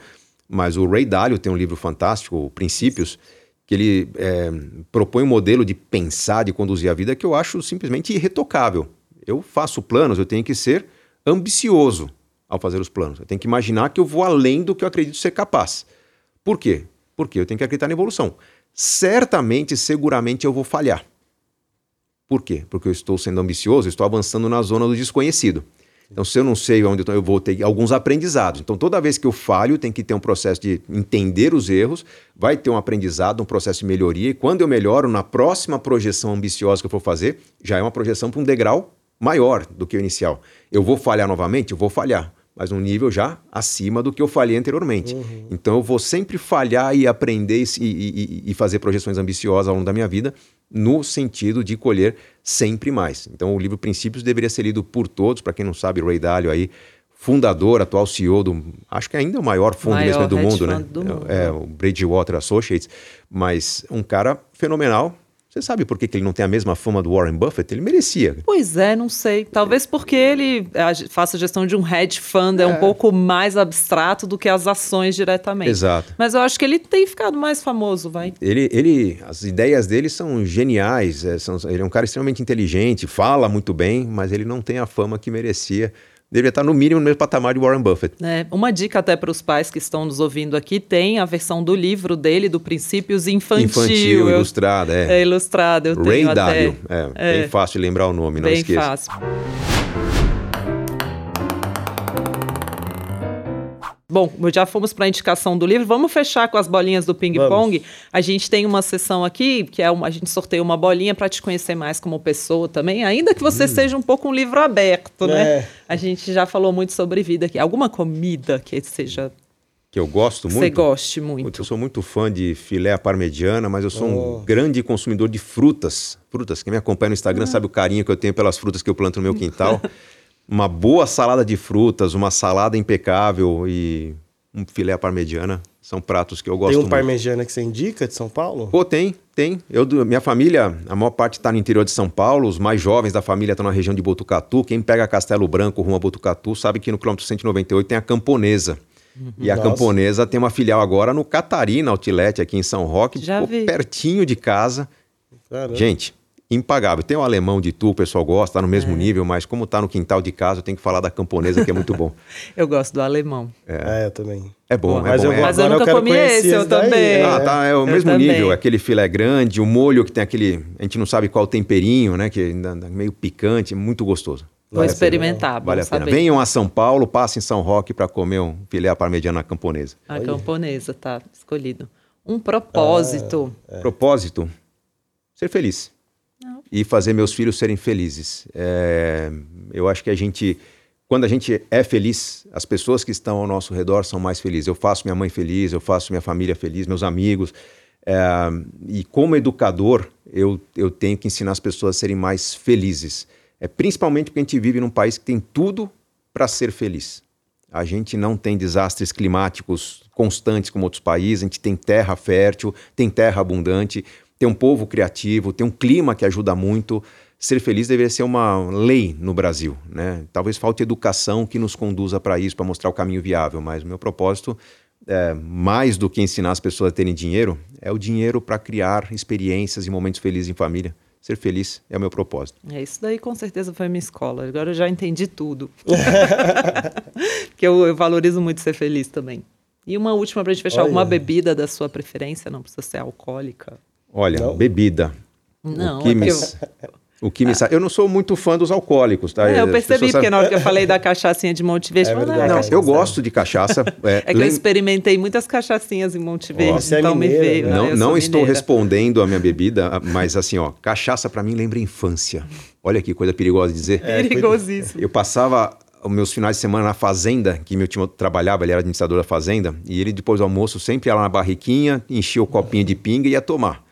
Mas o Ray Dalio tem um livro fantástico, Princípios, que ele é, propõe um modelo de pensar, de conduzir a vida que eu acho simplesmente irretocável. Eu faço planos, eu tenho que ser ambicioso ao fazer os planos. Eu tenho que imaginar que eu vou além do que eu acredito ser capaz. Por quê? Porque eu tenho que acreditar na evolução. Certamente, seguramente eu vou falhar. Por quê? Porque eu estou sendo ambicioso, estou avançando na zona do desconhecido. Então, se eu não sei onde eu, estou, eu vou ter alguns aprendizados. Então, toda vez que eu falho, tem que ter um processo de entender os erros, vai ter um aprendizado, um processo de melhoria. E quando eu melhoro, na próxima projeção ambiciosa que eu for fazer, já é uma projeção para um degrau maior do que o inicial. Eu vou falhar novamente? Eu vou falhar, mas um nível já acima do que eu falhei anteriormente. Uhum. Então, eu vou sempre falhar e aprender e, e, e fazer projeções ambiciosas ao longo da minha vida no sentido de colher sempre mais. Então, o livro Princípios deveria ser lido por todos. Para quem não sabe, Ray Dalio aí, fundador, atual CEO do, acho que ainda é o maior fundo maior de investimento do mundo, né? Do mundo. É, é, o Bridgewater Associates, mas um cara fenomenal, você sabe por que, que ele não tem a mesma fama do Warren Buffett? Ele merecia. Pois é, não sei. Talvez porque ele faça gestão de um hedge fund, é, é um pouco mais abstrato do que as ações diretamente. Exato. Mas eu acho que ele tem ficado mais famoso, vai. Ele, ele as ideias dele são geniais. É, são, ele é um cara extremamente inteligente, fala muito bem, mas ele não tem a fama que merecia deveria estar no mínimo no mesmo patamar de Warren Buffett. É, uma dica até para os pais que estão nos ouvindo aqui, tem a versão do livro dele, do Princípios Infantil. Infantil, eu, ilustrada, é. É ilustrada, eu Ray tenho W. É, é, bem fácil lembrar o nome, não bem esqueça. Bem fácil. Bom, já fomos para a indicação do livro. Vamos fechar com as bolinhas do ping-pong. A gente tem uma sessão aqui, que é uma, a gente sorteia uma bolinha para te conhecer mais como pessoa também, ainda que você hum. seja um pouco um livro aberto, né? é. né? A gente já falou muito sobre vida aqui. Alguma comida que seja que eu gosto muito. Você goste muito. Eu sou muito fã de filé à parmegiana, mas eu sou oh. um grande consumidor de frutas. Frutas. Quem me acompanha no Instagram ah. sabe o carinho que eu tenho pelas frutas que eu planto no meu quintal. uma boa salada de frutas, uma salada impecável e um filé à parmegiana são pratos que eu gosto muito. Tem um parmegiana que você indica de São Paulo? Pô, tem, tem. Eu, minha família, a maior parte está no interior de São Paulo, os mais jovens da família estão na região de Botucatu. Quem pega Castelo Branco rumo a Botucatu sabe que no quilômetro 198 tem a Camponesa. Uhum. E a Nossa. Camponesa tem uma filial agora no Catarina Outlet, aqui em São Roque, Já vi. pertinho de casa. Caramba. Gente, impagável. Tem o alemão de tu, o pessoal gosta, tá no mesmo é. nível, mas como tá no quintal de casa, eu tenho que falar da camponesa, que é muito bom. eu gosto do alemão. É, é eu também. É bom, mas é bom. Eu, é. Mas eu nunca comi esse, eu também. Ah, tá, é o eu mesmo também. nível. Aquele filé grande, o molho que tem aquele... A gente não sabe qual temperinho, né? Que é meio picante, muito gostoso. Vou vale experimentar, Vale a pena. Venham a São Paulo, passem em São Roque para comer um filé à parmegiana camponesa. A camponesa, tá escolhido. Um propósito. Ah, é. Propósito? Ser feliz e fazer meus filhos serem felizes. É, eu acho que a gente, quando a gente é feliz, as pessoas que estão ao nosso redor são mais felizes. Eu faço minha mãe feliz, eu faço minha família feliz, meus amigos. É, e como educador, eu, eu tenho que ensinar as pessoas a serem mais felizes. É, principalmente porque a gente vive num país que tem tudo para ser feliz. A gente não tem desastres climáticos constantes como outros países, a gente tem terra fértil, tem terra abundante ter um povo criativo, ter um clima que ajuda muito. Ser feliz deveria ser uma lei no Brasil. Né? Talvez falte educação que nos conduza para isso, para mostrar o caminho viável, mas o meu propósito, é, mais do que ensinar as pessoas a terem dinheiro, é o dinheiro para criar experiências e momentos felizes em família. Ser feliz é o meu propósito. É, isso daí com certeza foi a minha escola. Agora eu já entendi tudo. Porque eu, eu valorizo muito ser feliz também. E uma última para a gente fechar, Olha. alguma bebida da sua preferência, não precisa ser alcoólica. Olha, não? bebida. Não, que é me... eu... O que me ah. Eu não sou muito fã dos alcoólicos, tá? É, eu percebi, porque na hora que eu falei da cachaçinha de Monte Verde, é verdade, não, eu gosto de cachaça. É, é que eu experimentei muitas cachaçinas em Monte Verde, Nossa, então é mineira, me veio. Né? Não, não estou respondendo a minha bebida, mas assim, ó, cachaça para mim lembra infância. Olha que coisa perigosa de dizer. É, Perigosíssimo. Eu passava os meus finais de semana na fazenda, que meu time trabalhava, ele era administrador da fazenda, e ele depois do almoço sempre ia lá na barriquinha, enchia o copinho de pinga e ia tomar.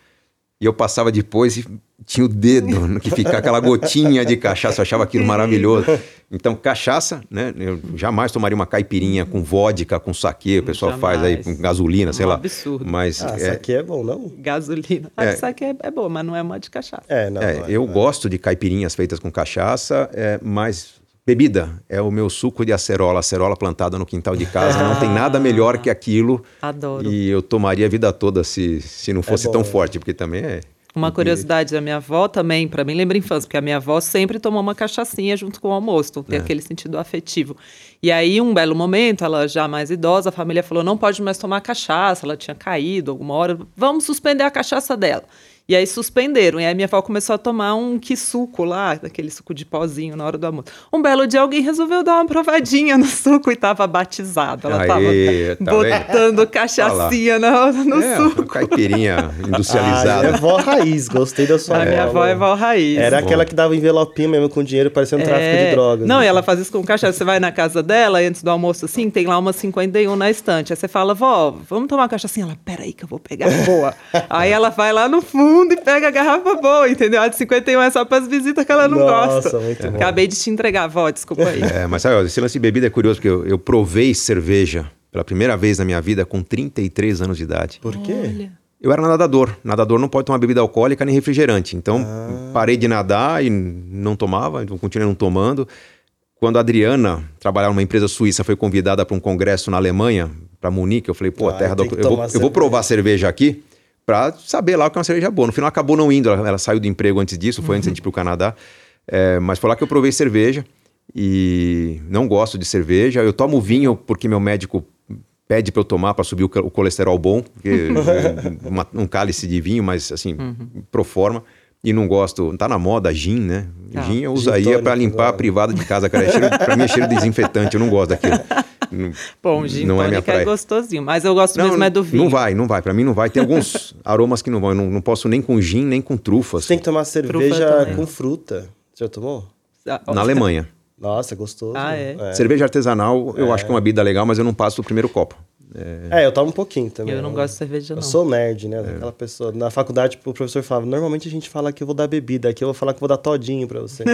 E eu passava depois e tinha o dedo no que ficava aquela gotinha de cachaça, eu achava aquilo maravilhoso. Então, cachaça, né? Eu jamais tomaria uma caipirinha com vodka, com saquê, o pessoal jamais. faz aí com gasolina, sei um lá. absurdo. Mas ah, é... saquê é bom, não? Gasolina. Ah, é... saquê é, é bom, mas não é uma de cachaça. É, não. É, eu gosto de caipirinhas feitas com cachaça, é, mas Bebida é o meu suco de acerola, acerola plantada no quintal de casa. Ah, não tem nada melhor que aquilo. Adoro. E eu tomaria a vida toda se, se não é fosse é tão forte, porque também é. Uma curiosidade da minha avó também, para mim lembra infância, porque a minha avó sempre tomou uma cachaçinha junto com o almoço, então tem é. aquele sentido afetivo. E aí, um belo momento, ela já mais idosa, a família falou: não pode mais tomar cachaça, ela tinha caído alguma hora, vamos suspender a cachaça dela. E aí suspenderam. E aí minha avó começou a tomar um que suco lá, aquele suco de pozinho na hora do almoço. Um belo dia alguém resolveu dar uma provadinha no suco e tava batizado. Ela Aê, tava tá botando vendo? cachaçinha no, no é, suco. Caipirinha industrializada. Ah, é vó raiz, gostei da sua A minha avó é vó raiz. Era Bom. aquela que dava envelopinho mesmo com dinheiro, parecendo é... tráfico de drogas. Não, né? e ela faz isso com cachaça. Você vai na casa dela e antes do almoço assim, tem lá uma 51 na estante. Aí você fala, vó, vamos tomar uma cachaçinha? Ela, peraí que eu vou pegar boa. aí ela vai lá no fundo fundo e pega a garrafa boa, entendeu? A de 51 é só para as visitas que ela não Nossa, gosta. Muito bom. Acabei de te entregar, vó, desculpa aí. É, mas sabe, esse lance de bebida é curioso, porque eu, eu provei cerveja pela primeira vez na minha vida com 33 anos de idade. Por quê? Olha. Eu era nadador. Nadador não pode tomar bebida alcoólica nem refrigerante. Então, ah. parei de nadar e não tomava, então continuei não tomando. Quando a Adriana, trabalhava numa empresa suíça, foi convidada para um congresso na Alemanha, para Munique, eu falei, pô, ah, terra do... eu, vou, eu vou provar cerveja aqui para saber lá o que é uma cerveja boa. No final acabou não indo, ela, ela saiu do emprego antes disso, foi uhum. antes de ir para o Canadá. É, mas foi lá que eu provei cerveja e não gosto de cerveja. Eu tomo vinho porque meu médico pede para eu tomar para subir o, o, colesterol bom, porque, uma, um cálice de vinho, mas assim, uhum. pro forma. E não gosto, tá na moda gin, né? Ah, gin eu usaria para limpar a privada de casa, cara. É para mim é cheiro de desinfetante, eu não gosto daquilo. Bom, gin não é, minha praia. é gostosinho, mas eu gosto não, mesmo não, é do vinho. Não vai, não vai. Para mim não vai. Tem alguns aromas que não vão. Eu não, não posso nem com gin, nem com trufas. Você tem que tomar cerveja com fruta. Você já tomou? Ah, Na Alemanha. Nossa, gostoso. Ah, é? é. Cerveja artesanal, eu é. acho que é uma bebida legal, mas eu não passo o primeiro copo. É... é, eu tomo um pouquinho também. Eu não gosto de cerveja, não. Eu sou nerd, né? É. Aquela pessoa. Na faculdade, o professor falava: normalmente a gente fala que eu vou dar bebida, aqui eu vou falar que eu vou dar todinho pra você. é.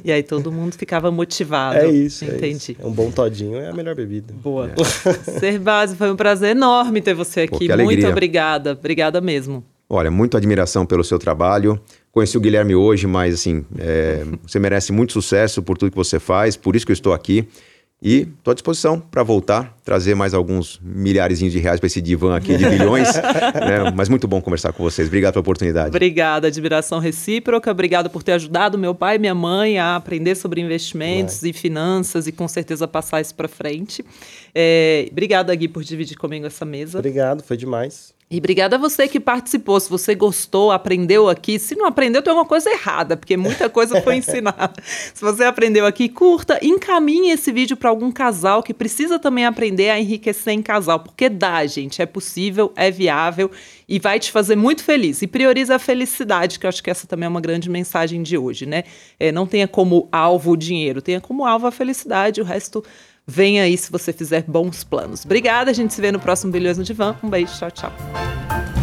e aí todo mundo ficava motivado. É isso. É Entendi. É um bom todinho é a melhor bebida. Boa. É. Ser base, foi um prazer enorme ter você aqui. Pô, Muito obrigada. Obrigada mesmo. Olha, muita admiração pelo seu trabalho. Conheci o Guilherme hoje, mas assim, é, você merece muito sucesso por tudo que você faz, por isso que eu estou aqui. E estou à disposição para voltar, trazer mais alguns milhares de reais para esse divã aqui de bilhões. né? Mas muito bom conversar com vocês. Obrigado pela oportunidade. Obrigada, admiração recíproca. Obrigado por ter ajudado meu pai e minha mãe a aprender sobre investimentos e finanças e com certeza passar isso para frente. É, obrigada, Gui, por dividir comigo essa mesa. Obrigado, foi demais. E obrigada a você que participou. Se você gostou, aprendeu aqui. Se não aprendeu, tem alguma coisa errada, porque muita coisa foi ensinada. Se você aprendeu aqui, curta, encaminhe esse vídeo para algum casal que precisa também aprender a enriquecer em casal, porque dá, gente, é possível, é viável e vai te fazer muito feliz. E prioriza a felicidade, que eu acho que essa também é uma grande mensagem de hoje, né? É, não tenha como alvo o dinheiro, tenha como alvo a felicidade, o resto vem aí se você fizer bons planos. Obrigada, a gente se vê no próximo Bilhões no Divã. Um beijo, tchau, tchau.